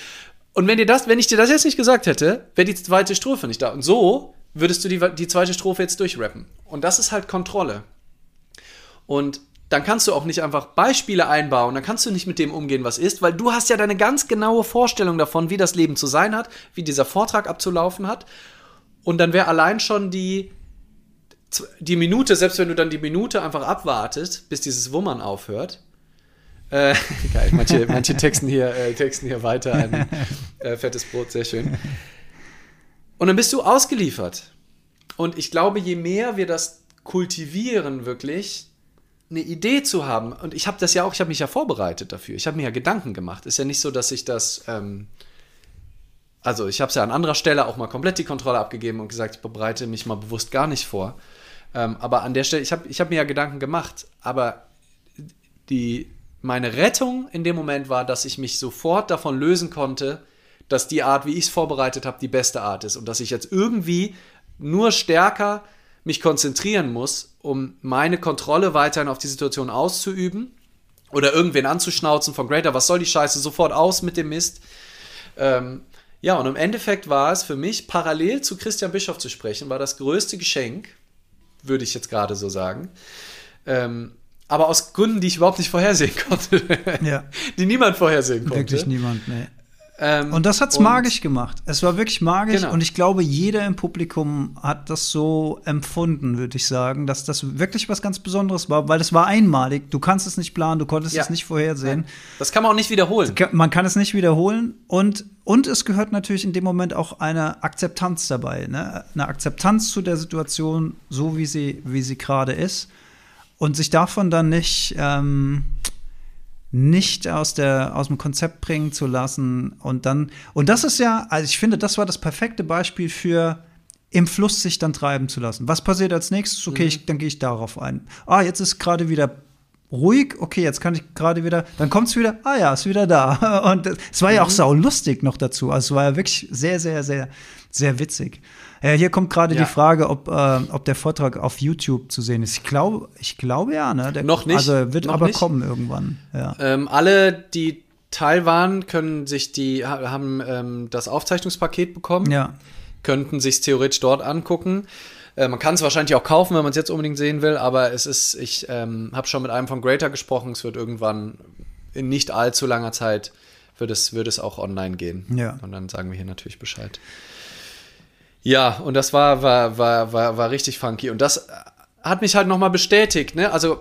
Und wenn dir das, wenn ich dir das jetzt nicht gesagt hätte, wäre die zweite Strophe nicht da. Und so würdest du die, die zweite Strophe jetzt durchrappen. Und das ist halt Kontrolle. Und dann kannst du auch nicht einfach Beispiele einbauen, dann kannst du nicht mit dem umgehen, was ist, weil du hast ja deine ganz genaue Vorstellung davon, wie das Leben zu sein hat, wie dieser Vortrag abzulaufen hat. Und dann wäre allein schon die, die Minute, selbst wenn du dann die Minute einfach abwartest, bis dieses Wummern aufhört. Äh, geil, manche, manche texten, hier, äh, texten hier weiter ein äh, fettes Brot, sehr schön. Und dann bist du ausgeliefert. Und ich glaube, je mehr wir das kultivieren, wirklich, eine Idee zu haben, und ich habe das ja auch, ich habe mich ja vorbereitet dafür, ich habe mir ja Gedanken gemacht. Ist ja nicht so, dass ich das, ähm, also ich habe es ja an anderer Stelle auch mal komplett die Kontrolle abgegeben und gesagt, ich bereite mich mal bewusst gar nicht vor. Ähm, aber an der Stelle, ich habe ich hab mir ja Gedanken gemacht, aber die, meine Rettung in dem Moment war, dass ich mich sofort davon lösen konnte, dass die Art, wie ich es vorbereitet habe, die beste Art ist und dass ich jetzt irgendwie nur stärker mich konzentrieren muss, um meine Kontrolle weiterhin auf die Situation auszuüben oder irgendwen anzuschnauzen von Greater, was soll die Scheiße, sofort aus mit dem Mist. Ähm, ja, und im Endeffekt war es für mich, parallel zu Christian Bischof zu sprechen, war das größte Geschenk, würde ich jetzt gerade so sagen. Ähm, aber aus Gründen, die ich überhaupt nicht vorhersehen konnte. Ja. Die niemand vorhersehen konnte. Wirklich niemand, nee. Ähm, Und das hat's und- magisch gemacht. Es war wirklich magisch Genau. und ich glaube, jeder im Publikum hat das so empfunden, würde ich sagen, dass das wirklich was ganz Besonderes war, weil es war einmalig. Du kannst es nicht planen, du konntest Ja. es nicht vorhersehen. Das kann man auch nicht wiederholen. Man kann es nicht wiederholen und, und es gehört natürlich in dem Moment auch eine Akzeptanz dabei. Ne? Eine Akzeptanz zu der Situation, so wie sie, wie sie gerade ist. Und sich davon dann nicht, ähm, nicht aus, der, aus dem Konzept bringen zu lassen. Und dann, und das ist ja, also ich finde, das war das perfekte Beispiel für im Fluss sich dann treiben zu lassen. Was passiert als nächstes? Okay, ich, dann gehe ich darauf ein. Ah, jetzt ist gerade wieder ruhig, okay, jetzt kann ich gerade wieder, dann kommt es wieder, ah ja, ist wieder da. Und es war ja auch sau lustig noch dazu. Also es war ja wirklich sehr, sehr, sehr, sehr witzig. Ja, hier kommt gerade Ja. die Frage, ob, äh, ob der Vortrag auf YouTube zu sehen ist. Ich glaube, ich glaube ja, ne? Der, Noch nicht. Also wird aber nicht. kommen irgendwann. Ja. Ähm, alle, die teil waren, können sich die, ha- haben ähm, das Aufzeichnungspaket bekommen. Ja. könnten sich theoretisch dort angucken. Äh, man kann es wahrscheinlich auch kaufen, wenn man es jetzt unbedingt sehen will, aber es ist, ich ähm, habe schon mit einem von Greater gesprochen, es wird irgendwann in nicht allzu langer Zeit wird es, wird es auch online gehen. Ja. Und dann sagen wir hier natürlich Bescheid. Ja, und das war, war, war, war, war richtig funky. Und das hat mich halt nochmal bestätigt, ne? Also,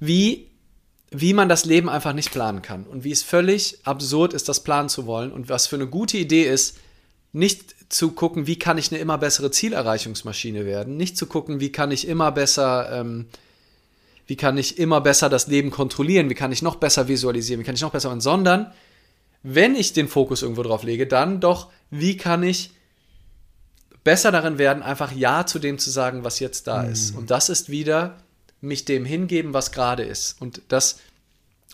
wie, wie man das Leben einfach nicht planen kann. Und wie es völlig absurd ist, das planen zu wollen. Und was für eine gute Idee ist, nicht zu gucken, wie kann ich eine immer bessere Zielerreichungsmaschine werden, nicht zu gucken, wie kann ich immer besser, ähm, wie kann ich immer besser das Leben kontrollieren, wie kann ich noch besser visualisieren, wie kann ich noch besser, sondern wenn ich den Fokus irgendwo drauf lege, dann doch, wie kann ich besser darin werden, einfach Ja zu dem zu sagen, was jetzt da ist. Und das ist wieder mich dem hingeben, was gerade ist. Und das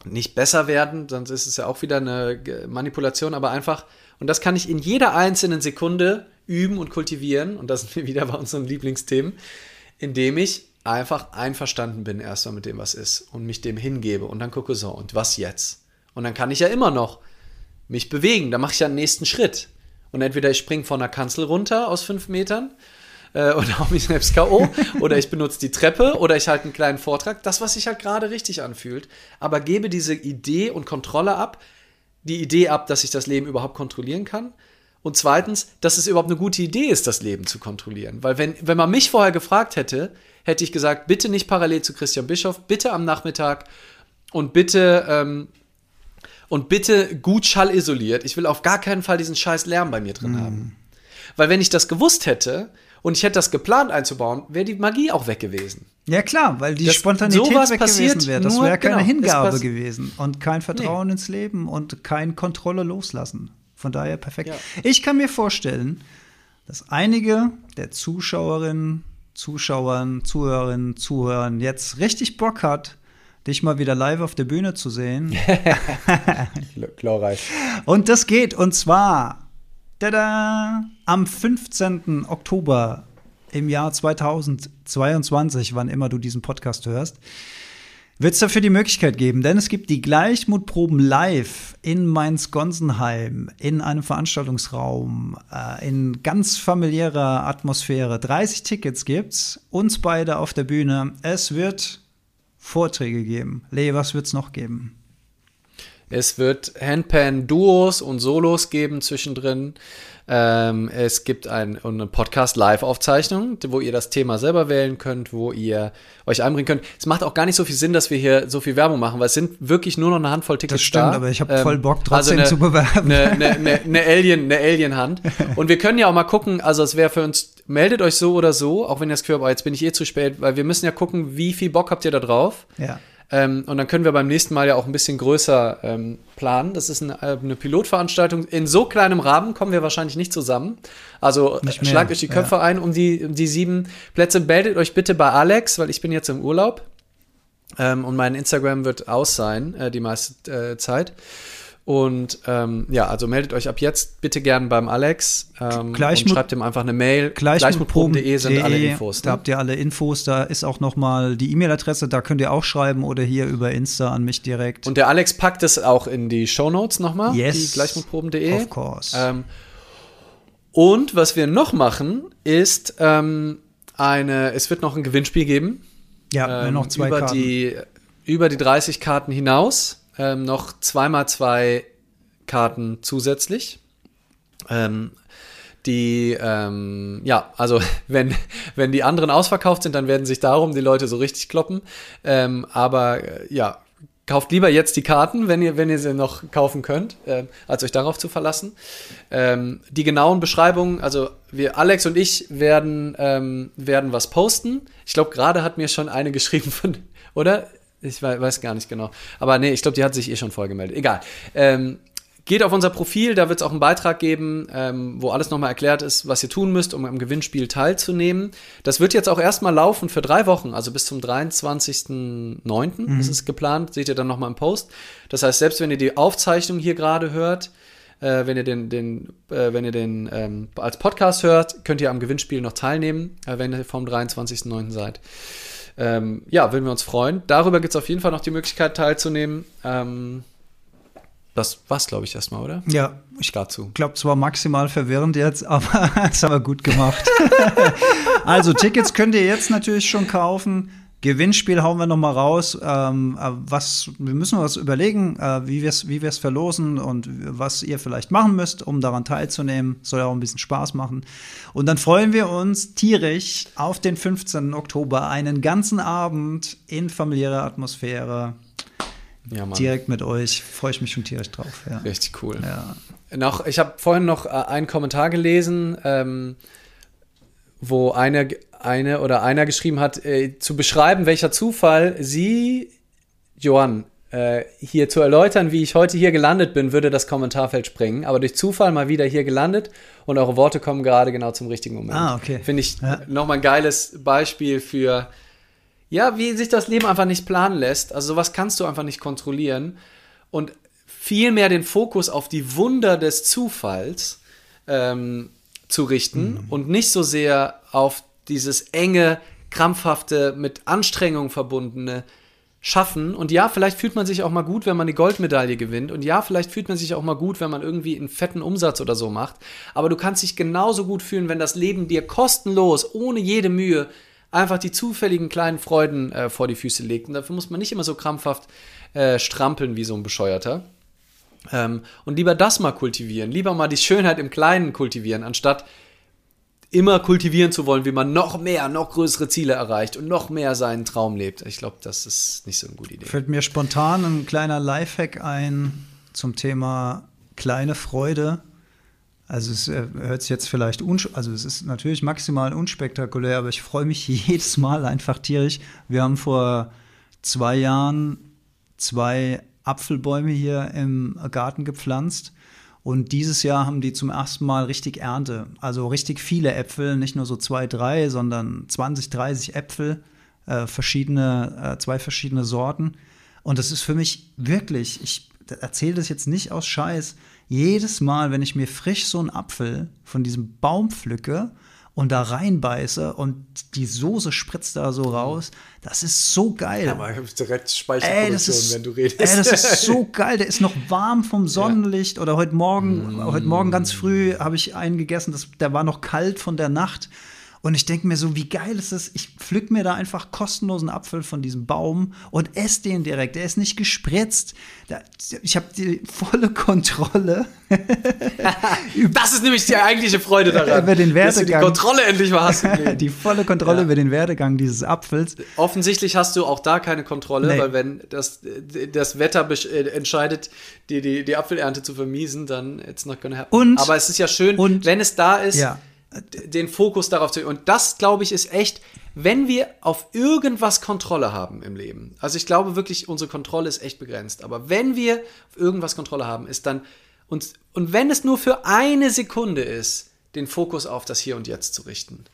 nicht besser werden, sonst ist es ja auch wieder eine Manipulation, aber einfach, und das kann ich in jeder einzelnen Sekunde üben und kultivieren, und das sind wir wieder bei unseren Lieblingsthemen, indem ich einfach einverstanden bin erstmal mit dem, was ist und mich dem hingebe und dann gucke so, und was jetzt? Und dann kann ich ja immer noch mich bewegen, dann mache ich ja einen nächsten Schritt. Und entweder ich springe von der Kanzel runter aus fünf Metern äh, und hau mich selbst K.O. oder ich benutze die Treppe oder ich halte einen kleinen Vortrag. Das, was sich halt gerade richtig anfühlt. Aber gebe diese Idee und Kontrolle ab. Die Idee ab, dass ich das Leben überhaupt kontrollieren kann. Und zweitens, dass es überhaupt eine gute Idee ist, das Leben zu kontrollieren. Weil wenn, wenn man mich vorher gefragt hätte, hätte ich gesagt, bitte nicht parallel zu Christian Bischof, bitte am Nachmittag und bitte ähm, und bitte gut schallisoliert. Ich will auf gar keinen Fall diesen scheiß Lärm bei mir drin haben. Weil wenn ich das gewusst hätte und ich hätte das geplant einzubauen, wäre die Magie auch weg gewesen. Ja, klar, weil die Das- Spontanität sowas weg passiert gewesen wäre. Das wäre keine genau, Hingabe gewesen und kein Vertrauen ins Leben und kein Kontrolle loslassen. Von daher perfekt. Ja. Ich kann mir vorstellen, dass einige der Zuschauerinnen, Zuschauern, Zuhörerinnen, Zuhörern jetzt richtig Bock hat, dich mal wieder live auf der Bühne zu sehen. Glorreich. Und das geht, und zwar tada, am 15. Oktober im Jahr 2022, wann immer du diesen Podcast hörst. wird es dafür die Möglichkeit geben, denn es gibt die Gleichmutproben live in Mainz-Gonsenheim, in einem Veranstaltungsraum, äh, in ganz familiärer Atmosphäre. 30 Tickets gibt's, uns beide auf der Bühne. Es wird Vorträge geben. Lee, was wird's noch geben? Es wird Handpan-Duos und Solos geben zwischendrin. Ähm, es gibt ein, eine Podcast-Live-Aufzeichnung, wo ihr das Thema selber wählen könnt, wo ihr euch einbringen könnt. Es macht auch gar nicht so viel Sinn, dass wir hier so viel Werbung machen, weil es sind wirklich nur noch eine Handvoll Tickets das stimmt, da. aber ich habe ähm, voll Bock trotzdem also eine, zu bewerben. Eine, eine, eine, Alien, eine Alien-Hand. Und wir können ja auch mal gucken, also es wäre für uns, meldet euch so oder so, auch wenn ihr das Gefühl habt, oh, jetzt bin ich eh zu spät, weil wir müssen ja gucken, wie viel Bock habt ihr da drauf. Ja. Ähm, und dann können wir beim nächsten Mal ja auch ein bisschen größer ähm, planen. Das ist eine, äh, eine, Pilotveranstaltung. In so kleinem Rahmen kommen wir wahrscheinlich nicht zusammen. Also nicht schlagt euch die Köpfe ja. ein um die, um die sieben Plätze. Meldet euch bitte bei Alex, weil ich bin jetzt im Urlaub. Ähm, und mein Instagram wird aus sein, äh, die meiste äh, Zeit. Und ähm, ja, also meldet euch ab jetzt bitte gern beim Alex ähm, Gleich und schreibt ihm einfach eine Mail. Gleichmutproben.de sind alle Infos. Ne? Da habt ihr alle Infos. Da ist auch noch mal die E-Mail-Adresse. Da könnt ihr auch schreiben oder hier über Insta an mich direkt. Und der Alex packt es auch in die Show Notes nochmal. Yes. Gleichmutproben.de. Of course. Ähm, und was wir noch machen, ist ähm, eine. Es wird noch ein Gewinnspiel geben. Ja, ähm, noch zwei über Karten. Die, über die 30 Karten hinaus ähm, noch zweimal zwei Karten zusätzlich. Ähm, die, ähm, ja, also wenn, wenn die anderen ausverkauft sind, dann werden sich darum die Leute so richtig kloppen. Ähm, aber äh, ja, kauft lieber jetzt die Karten, wenn ihr, wenn ihr sie noch kaufen könnt, äh, als euch darauf zu verlassen. Ähm, die genauen Beschreibungen, also wir, Alex und ich werden, ähm, werden was posten. Ich glaube, gerade hat mir schon eine geschrieben von, oder? Ich weiß gar nicht genau. Aber nee, ich glaube, die hat sich eh schon voll gemeldet. Egal. Ähm, geht auf unser Profil, da wird es auch einen Beitrag geben, ähm, wo alles nochmal erklärt ist, was ihr tun müsst, um am Gewinnspiel teilzunehmen. Das wird jetzt auch erstmal laufen für drei Wochen, also bis zum 23.09. Mhm. ist es geplant, seht ihr dann nochmal im Post. Das heißt, selbst wenn ihr die Aufzeichnung hier gerade hört, äh, wenn ihr den, den, äh, wenn ihr den ähm, als Podcast hört, könnt ihr am Gewinnspiel noch teilnehmen, äh, wenn ihr vom 23.09. seid ähm, ja, würden wir uns freuen. Darüber gibt es auf jeden Fall noch die Möglichkeit teilzunehmen. Ähm, das war's, glaube ich, erstmal, oder? Ja, ich glaube, es war maximal verwirrend jetzt, aber das haben wir gut gemacht. also, Tickets könnt ihr jetzt natürlich schon kaufen. Gewinnspiel hauen wir noch mal raus. Ähm, äh, was, wir müssen uns überlegen, äh, wie wir es wie verlosen und was ihr vielleicht machen müsst, um daran teilzunehmen. Soll ja auch ein bisschen Spaß machen. Und dann freuen wir uns tierisch auf den 15. Oktober, einen ganzen Abend in familiärer Atmosphäre. Ja, Direkt mit euch. Freue ich mich schon tierisch drauf. Ja. Richtig cool. Ja. Noch, ich habe vorhin noch äh, einen Kommentar gelesen. Ähm, wo eine, eine oder einer geschrieben hat, äh, zu beschreiben, welcher Zufall Sie, Johann, äh, hier zu erläutern, wie ich heute hier gelandet bin, würde das Kommentarfeld sprengen. Aber durch Zufall mal wieder hier gelandet und eure Worte kommen gerade genau zum richtigen Moment. Ah, okay. Finde ich ja. nochmal ein geiles Beispiel für, ja, wie sich das Leben einfach nicht planen lässt. Also sowas kannst du einfach nicht kontrollieren. Und vielmehr den Fokus auf die Wunder des Zufalls ähm, zu richten mhm. und nicht so sehr auf dieses enge, krampfhafte, mit Anstrengung verbundene Schaffen. Und ja, vielleicht fühlt man sich auch mal gut, wenn man die Goldmedaille gewinnt. Und ja, vielleicht fühlt man sich auch mal gut, wenn man irgendwie einen fetten Umsatz oder so macht. Aber du kannst dich genauso gut fühlen, wenn das Leben dir kostenlos, ohne jede Mühe, einfach die zufälligen kleinen Freuden äh, vor die Füße legt. Und dafür muss man nicht immer so krampfhaft äh, strampeln wie so ein Bescheuerter. Ähm, und lieber das mal kultivieren, lieber mal die Schönheit im Kleinen kultivieren, anstatt immer kultivieren zu wollen, wie man noch mehr, noch größere Ziele erreicht und noch mehr seinen Traum lebt. Ich glaube, das ist nicht so eine gute Idee. Fällt mir spontan ein kleiner Lifehack ein zum Thema kleine Freude. Also es äh, hört sich jetzt vielleicht, also es ist natürlich maximal unspektakulär, aber ich freue mich jedes Mal einfach tierisch. Wir haben vor zwei Jahren zwei Apfelbäume hier im Garten gepflanzt. Und dieses Jahr haben die zum ersten Mal richtig Ernte. Also richtig viele Äpfel, nicht nur so zwei, drei, sondern 20, 30 Äpfel, äh, verschiedene, äh, zwei verschiedene Sorten. Und das ist für mich wirklich, ich erzähle das jetzt nicht aus Scheiß, jedes Mal, wenn ich mir frisch so einen Apfel von diesem Baum pflücke und da reinbeiße und die Soße spritzt da so raus. Das ist so geil. Ja, aber direkt Speicherproduktion, wenn du redest. Ey, das ist so geil. Der ist noch warm vom Sonnenlicht. Ja. Oder heute Morgen, mm. heute Morgen ganz früh habe ich einen gegessen, das, der war noch kalt von der Nacht. Und ich denke mir so, wie geil ist das? Ich pflück mir da einfach kostenlosen Apfel von diesem Baum und esse den direkt. Der ist nicht gespritzt. Ich habe die volle Kontrolle. das ist nämlich die eigentliche Freude daran. über den Werdegang. Dass du die Kontrolle endlich mal hast. die volle Kontrolle ja. über den Werdegang dieses Apfels. Offensichtlich hast du auch da keine Kontrolle, nee. weil wenn das, das Wetter äh, entscheidet, die, die, die Apfelernte zu vermiesen, dann it's not gonna happen. Und, Aber es ist ja schön, und, wenn es da ist. Ja den Fokus darauf zu. Und das, glaube ich, ist echt, wenn wir auf irgendwas Kontrolle haben im Leben. Also ich glaube wirklich, unsere Kontrolle ist echt begrenzt. Aber wenn wir auf irgendwas Kontrolle haben, ist dann uns, und wenn es nur für eine Sekunde ist, den Fokus auf das Hier und Jetzt zu richten.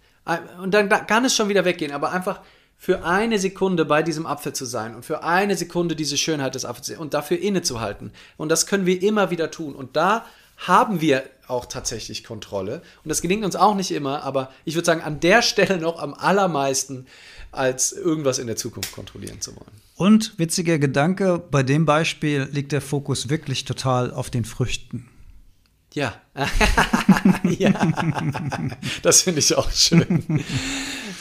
Und dann kann es schon wieder weggehen, aber einfach für eine Sekunde bei diesem Apfel zu sein und für eine Sekunde diese Schönheit des Apfels und dafür innezuhalten. Und das können wir immer wieder tun. Und da haben wir auch tatsächlich Kontrolle. Und das gelingt uns auch nicht immer, aber ich würde sagen, an der Stelle noch am allermeisten, als irgendwas in der Zukunft kontrollieren zu wollen. Und witziger Gedanke, bei dem Beispiel liegt der Fokus wirklich total auf den Früchten. Ja. ja. Das finde ich auch schön.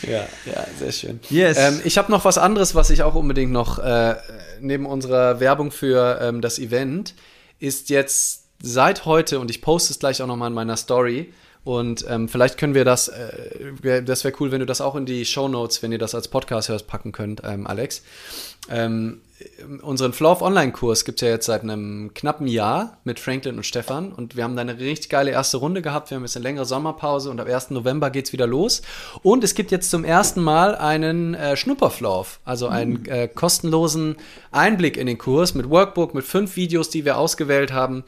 Ja, ja, sehr schön. Yes. Ähm, ich habe noch was anderes, was ich auch unbedingt noch äh, neben unserer Werbung für ähm, das Event ist jetzt seit heute, und ich poste es gleich auch nochmal in meiner Story, und ähm, vielleicht können wir das, äh, das wäre cool, wenn du das auch in die Show Notes, wenn ihr das als Podcast hörst, packen könnt, ähm, Alex. Ähm, unseren Flow of Online-Kurs gibt es ja jetzt seit einem knappen Jahr mit Franklin und Stefan und wir haben da eine richtig geile erste Runde gehabt. Wir haben jetzt eine längere Sommerpause und ab 1. November geht es wieder los. Und es gibt jetzt zum ersten Mal einen äh, Schnupperflauf, also einen mhm. äh, kostenlosen Einblick in den Kurs mit Workbook, mit fünf Videos, die wir ausgewählt haben.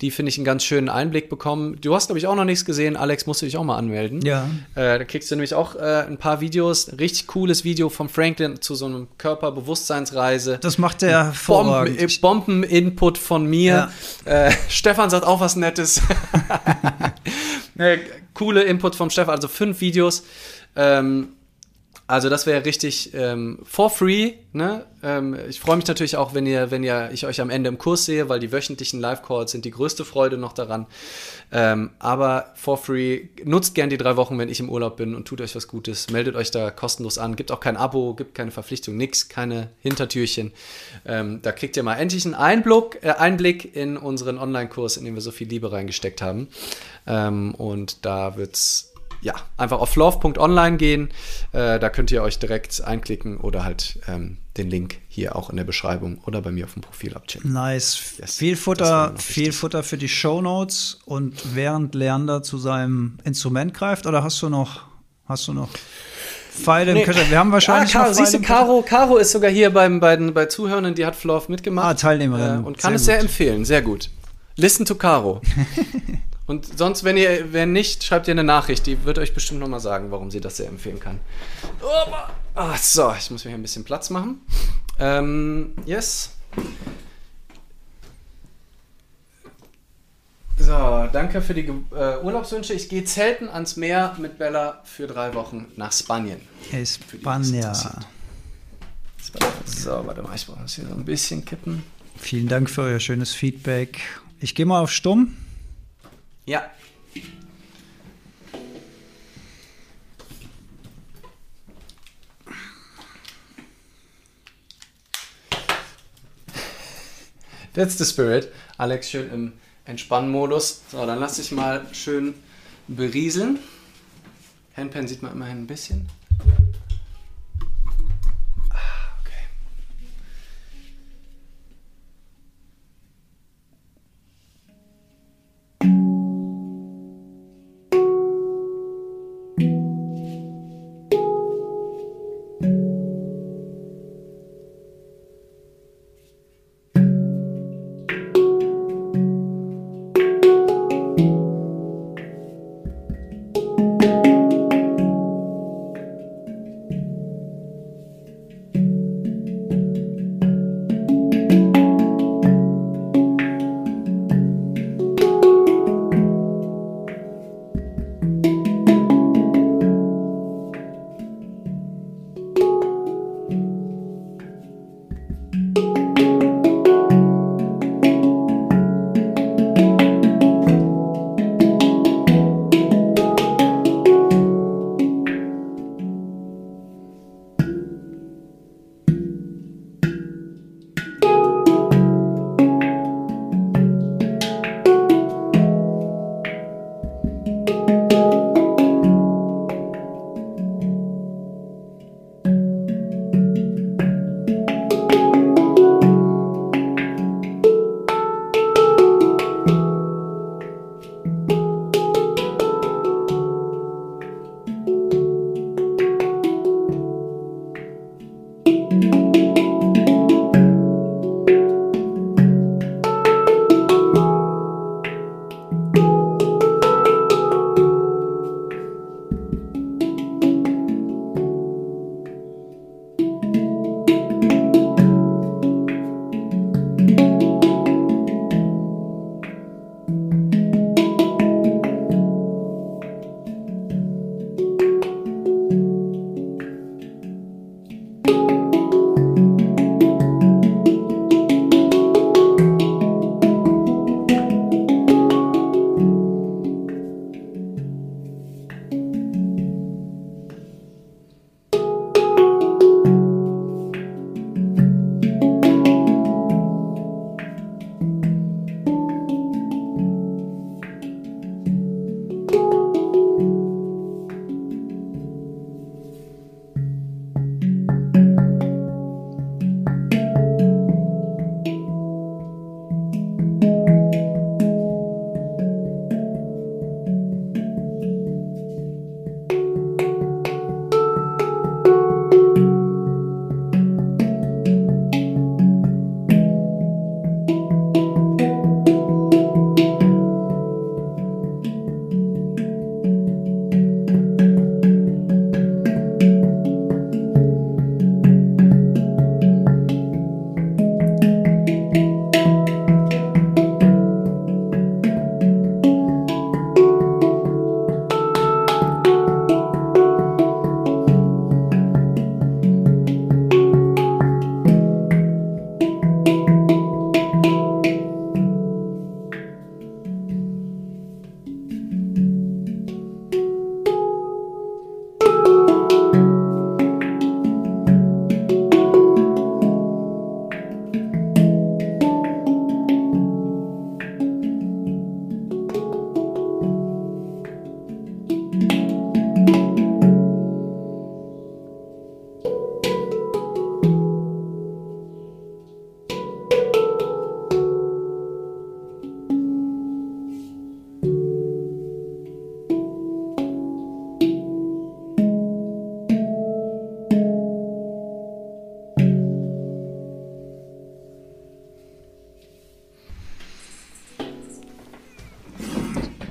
Die finde ich einen ganz schönen Einblick bekommen. Du hast, glaube ich, auch noch nichts gesehen. Alex, musst du dich auch mal anmelden. Ja. Äh, da kriegst du nämlich auch äh, ein paar Videos. Richtig cooles Video von Franklin zu so einem Körperbewusstseinsreise. Das macht er hervorragend. Bomben, Bomben-Input von mir. Ja. Äh, Stefan sagt auch was Nettes. coole Input vom Stefan, also fünf Videos. Ähm, also das wäre richtig ähm, for free. Ne? Ähm, ich freue mich natürlich auch, wenn ihr, wenn ihr ich euch am Ende im Kurs sehe, weil die wöchentlichen Live-Calls sind die größte Freude noch daran. Ähm, aber for free, nutzt gern die drei Wochen, wenn ich im Urlaub bin und tut euch was Gutes. Meldet euch da kostenlos an. Gibt auch kein Abo, gibt keine Verpflichtung, nix, keine Hintertürchen. Ähm, da kriegt ihr mal endlich einen Einblick, äh, Einblick in unseren Online-Kurs, in den wir so viel Liebe reingesteckt haben. Ähm, und da wird's ja, einfach auf love.online gehen. Äh, da könnt ihr euch direkt einklicken oder halt ähm, den Link hier auch in der Beschreibung oder bei mir auf dem Profil abchecken. Nice. Yes, viel Futter, viel Futter für die Show Notes und während Leander zu seinem Instrument greift oder hast du noch, hast du noch Pfeile nee. im Köcher? Wir haben wahrscheinlich ah, Caro, siehst du, Caro, Caro ist sogar hier beim, bei, bei Zuhörern, die hat Flav mitgemacht. Ah, Teilnehmerin. Äh, und kann sehr es sehr empfehlen, sehr gut. Listen to Caro. Und sonst, wenn ihr, wenn nicht, schreibt ihr eine Nachricht. Die wird euch bestimmt nochmal sagen, warum sie das sehr empfehlen kann. Oh, so, ich muss mir hier ein bisschen Platz machen. Ähm, yes. So, danke für die äh, Urlaubswünsche. Ich gehe zelten ans Meer mit Bella für drei Wochen nach Spanien. Spanien. So, warte mal, ich brauche das hier so ein bisschen kippen. Vielen Dank für euer schönes Feedback. Ich gehe mal auf Stumm. Ja. That's the spirit. Alex schön im Entspannmodus. So, dann lass dich mal schön berieseln. Handpan sieht man immerhin ein bisschen.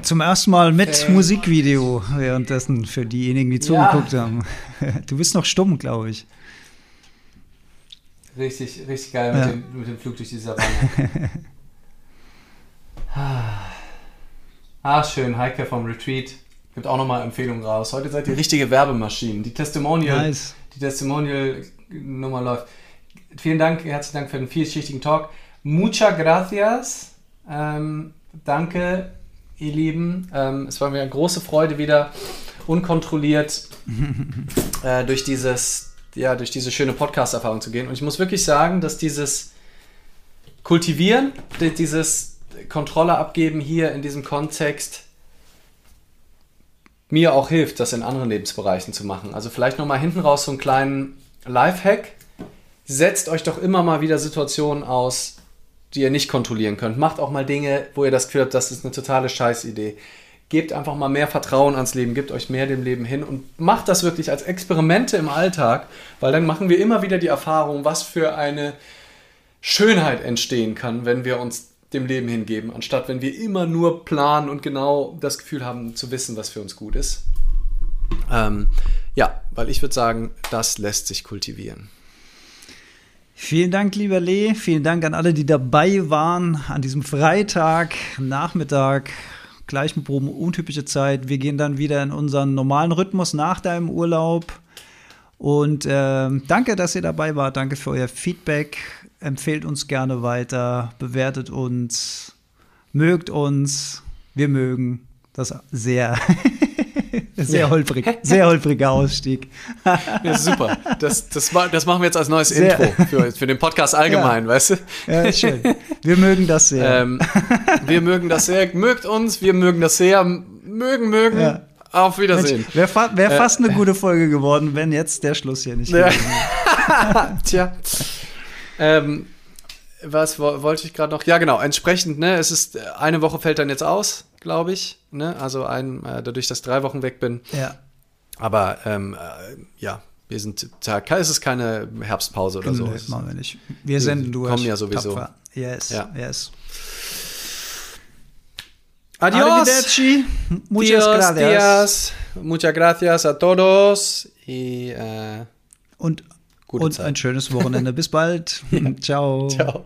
Zum ersten Mal mit ähm, Musikvideo währenddessen für diejenigen, die zugeguckt ja. haben. Du bist noch stumm, glaube ich. Richtig, richtig geil mit, ja. dem, mit dem Flug durch die Savanne. ah, schön. Heike vom Retreat gibt auch nochmal Empfehlungen raus. Heute seid ihr richtige Werbemaschinen. Die Testimonial, nice. die Testimonial-Nummer läuft. Vielen Dank, herzlichen Dank für den vielschichtigen Talk. Muchas gracias. Ähm, danke ihr Lieben. Ähm, es war mir eine große Freude, wieder unkontrolliert äh, durch dieses, ja, durch diese schöne Podcast-Erfahrung zu gehen. Und ich muss wirklich sagen, dass dieses Kultivieren, dieses Kontrolle abgeben hier in diesem Kontext mir auch hilft, das in anderen Lebensbereichen zu machen. Also vielleicht nochmal hinten raus so einen kleinen Lifehack. Setzt euch doch immer mal wieder Situationen aus, die ihr nicht kontrollieren könnt. Macht auch mal Dinge, wo ihr das Gefühl habt, das ist eine totale Scheißidee. Gebt einfach mal mehr Vertrauen ans Leben, gebt euch mehr dem Leben hin und macht das wirklich als Experimente im Alltag, weil dann machen wir immer wieder die Erfahrung, was für eine Schönheit entstehen kann, wenn wir uns dem Leben hingeben, anstatt wenn wir immer nur planen und genau das Gefühl haben zu wissen, was für uns gut ist. Ähm, ja, weil ich würde sagen, das lässt sich kultivieren. Vielen Dank, lieber Lee. Vielen Dank an alle, die dabei waren an diesem Freitag, Nachmittag, gleich mit Proben, untypische Zeit. Wir gehen dann wieder in unseren normalen Rhythmus nach deinem Urlaub. Und ähm, danke, dass ihr dabei wart. Danke für euer Feedback. Empfehlt uns gerne weiter, bewertet uns, mögt uns. Wir mögen das sehr. Sehr holprig, sehr holpriger Ausstieg. Ja, super. Das, das, das machen wir jetzt als neues sehr. Intro für, für den Podcast allgemein, ja. weißt du? Ja, schön. Wir mögen das sehr. Ähm, wir mögen das sehr. Mögt uns, wir mögen das sehr. Mögen, mögen. Ja. Auf Wiedersehen. Wäre fa wär äh, fast eine gute Folge geworden, wenn jetzt der Schluss hier nicht ja. Tja. Ähm, was wollte ich gerade noch? Ja, genau. Entsprechend, ne, es ist eine Woche fällt dann jetzt aus, glaube ich. Ne? Also ein, äh, dadurch, dass ich drei Wochen weg bin. Ja. Aber ähm, äh, ja, wir sind, es ist keine Herbstpause oder Nö, so. machen wir nicht. Wir senden durch. Kommen ja sowieso. Tapfer. Yes, ja. yes. Adios. Arrivederci. Muchas Dios, gracias. Dias. Muchas gracias a todos. Y, äh, und und Zeit. ein schönes Wochenende. Bis bald. Ciao. Ciao.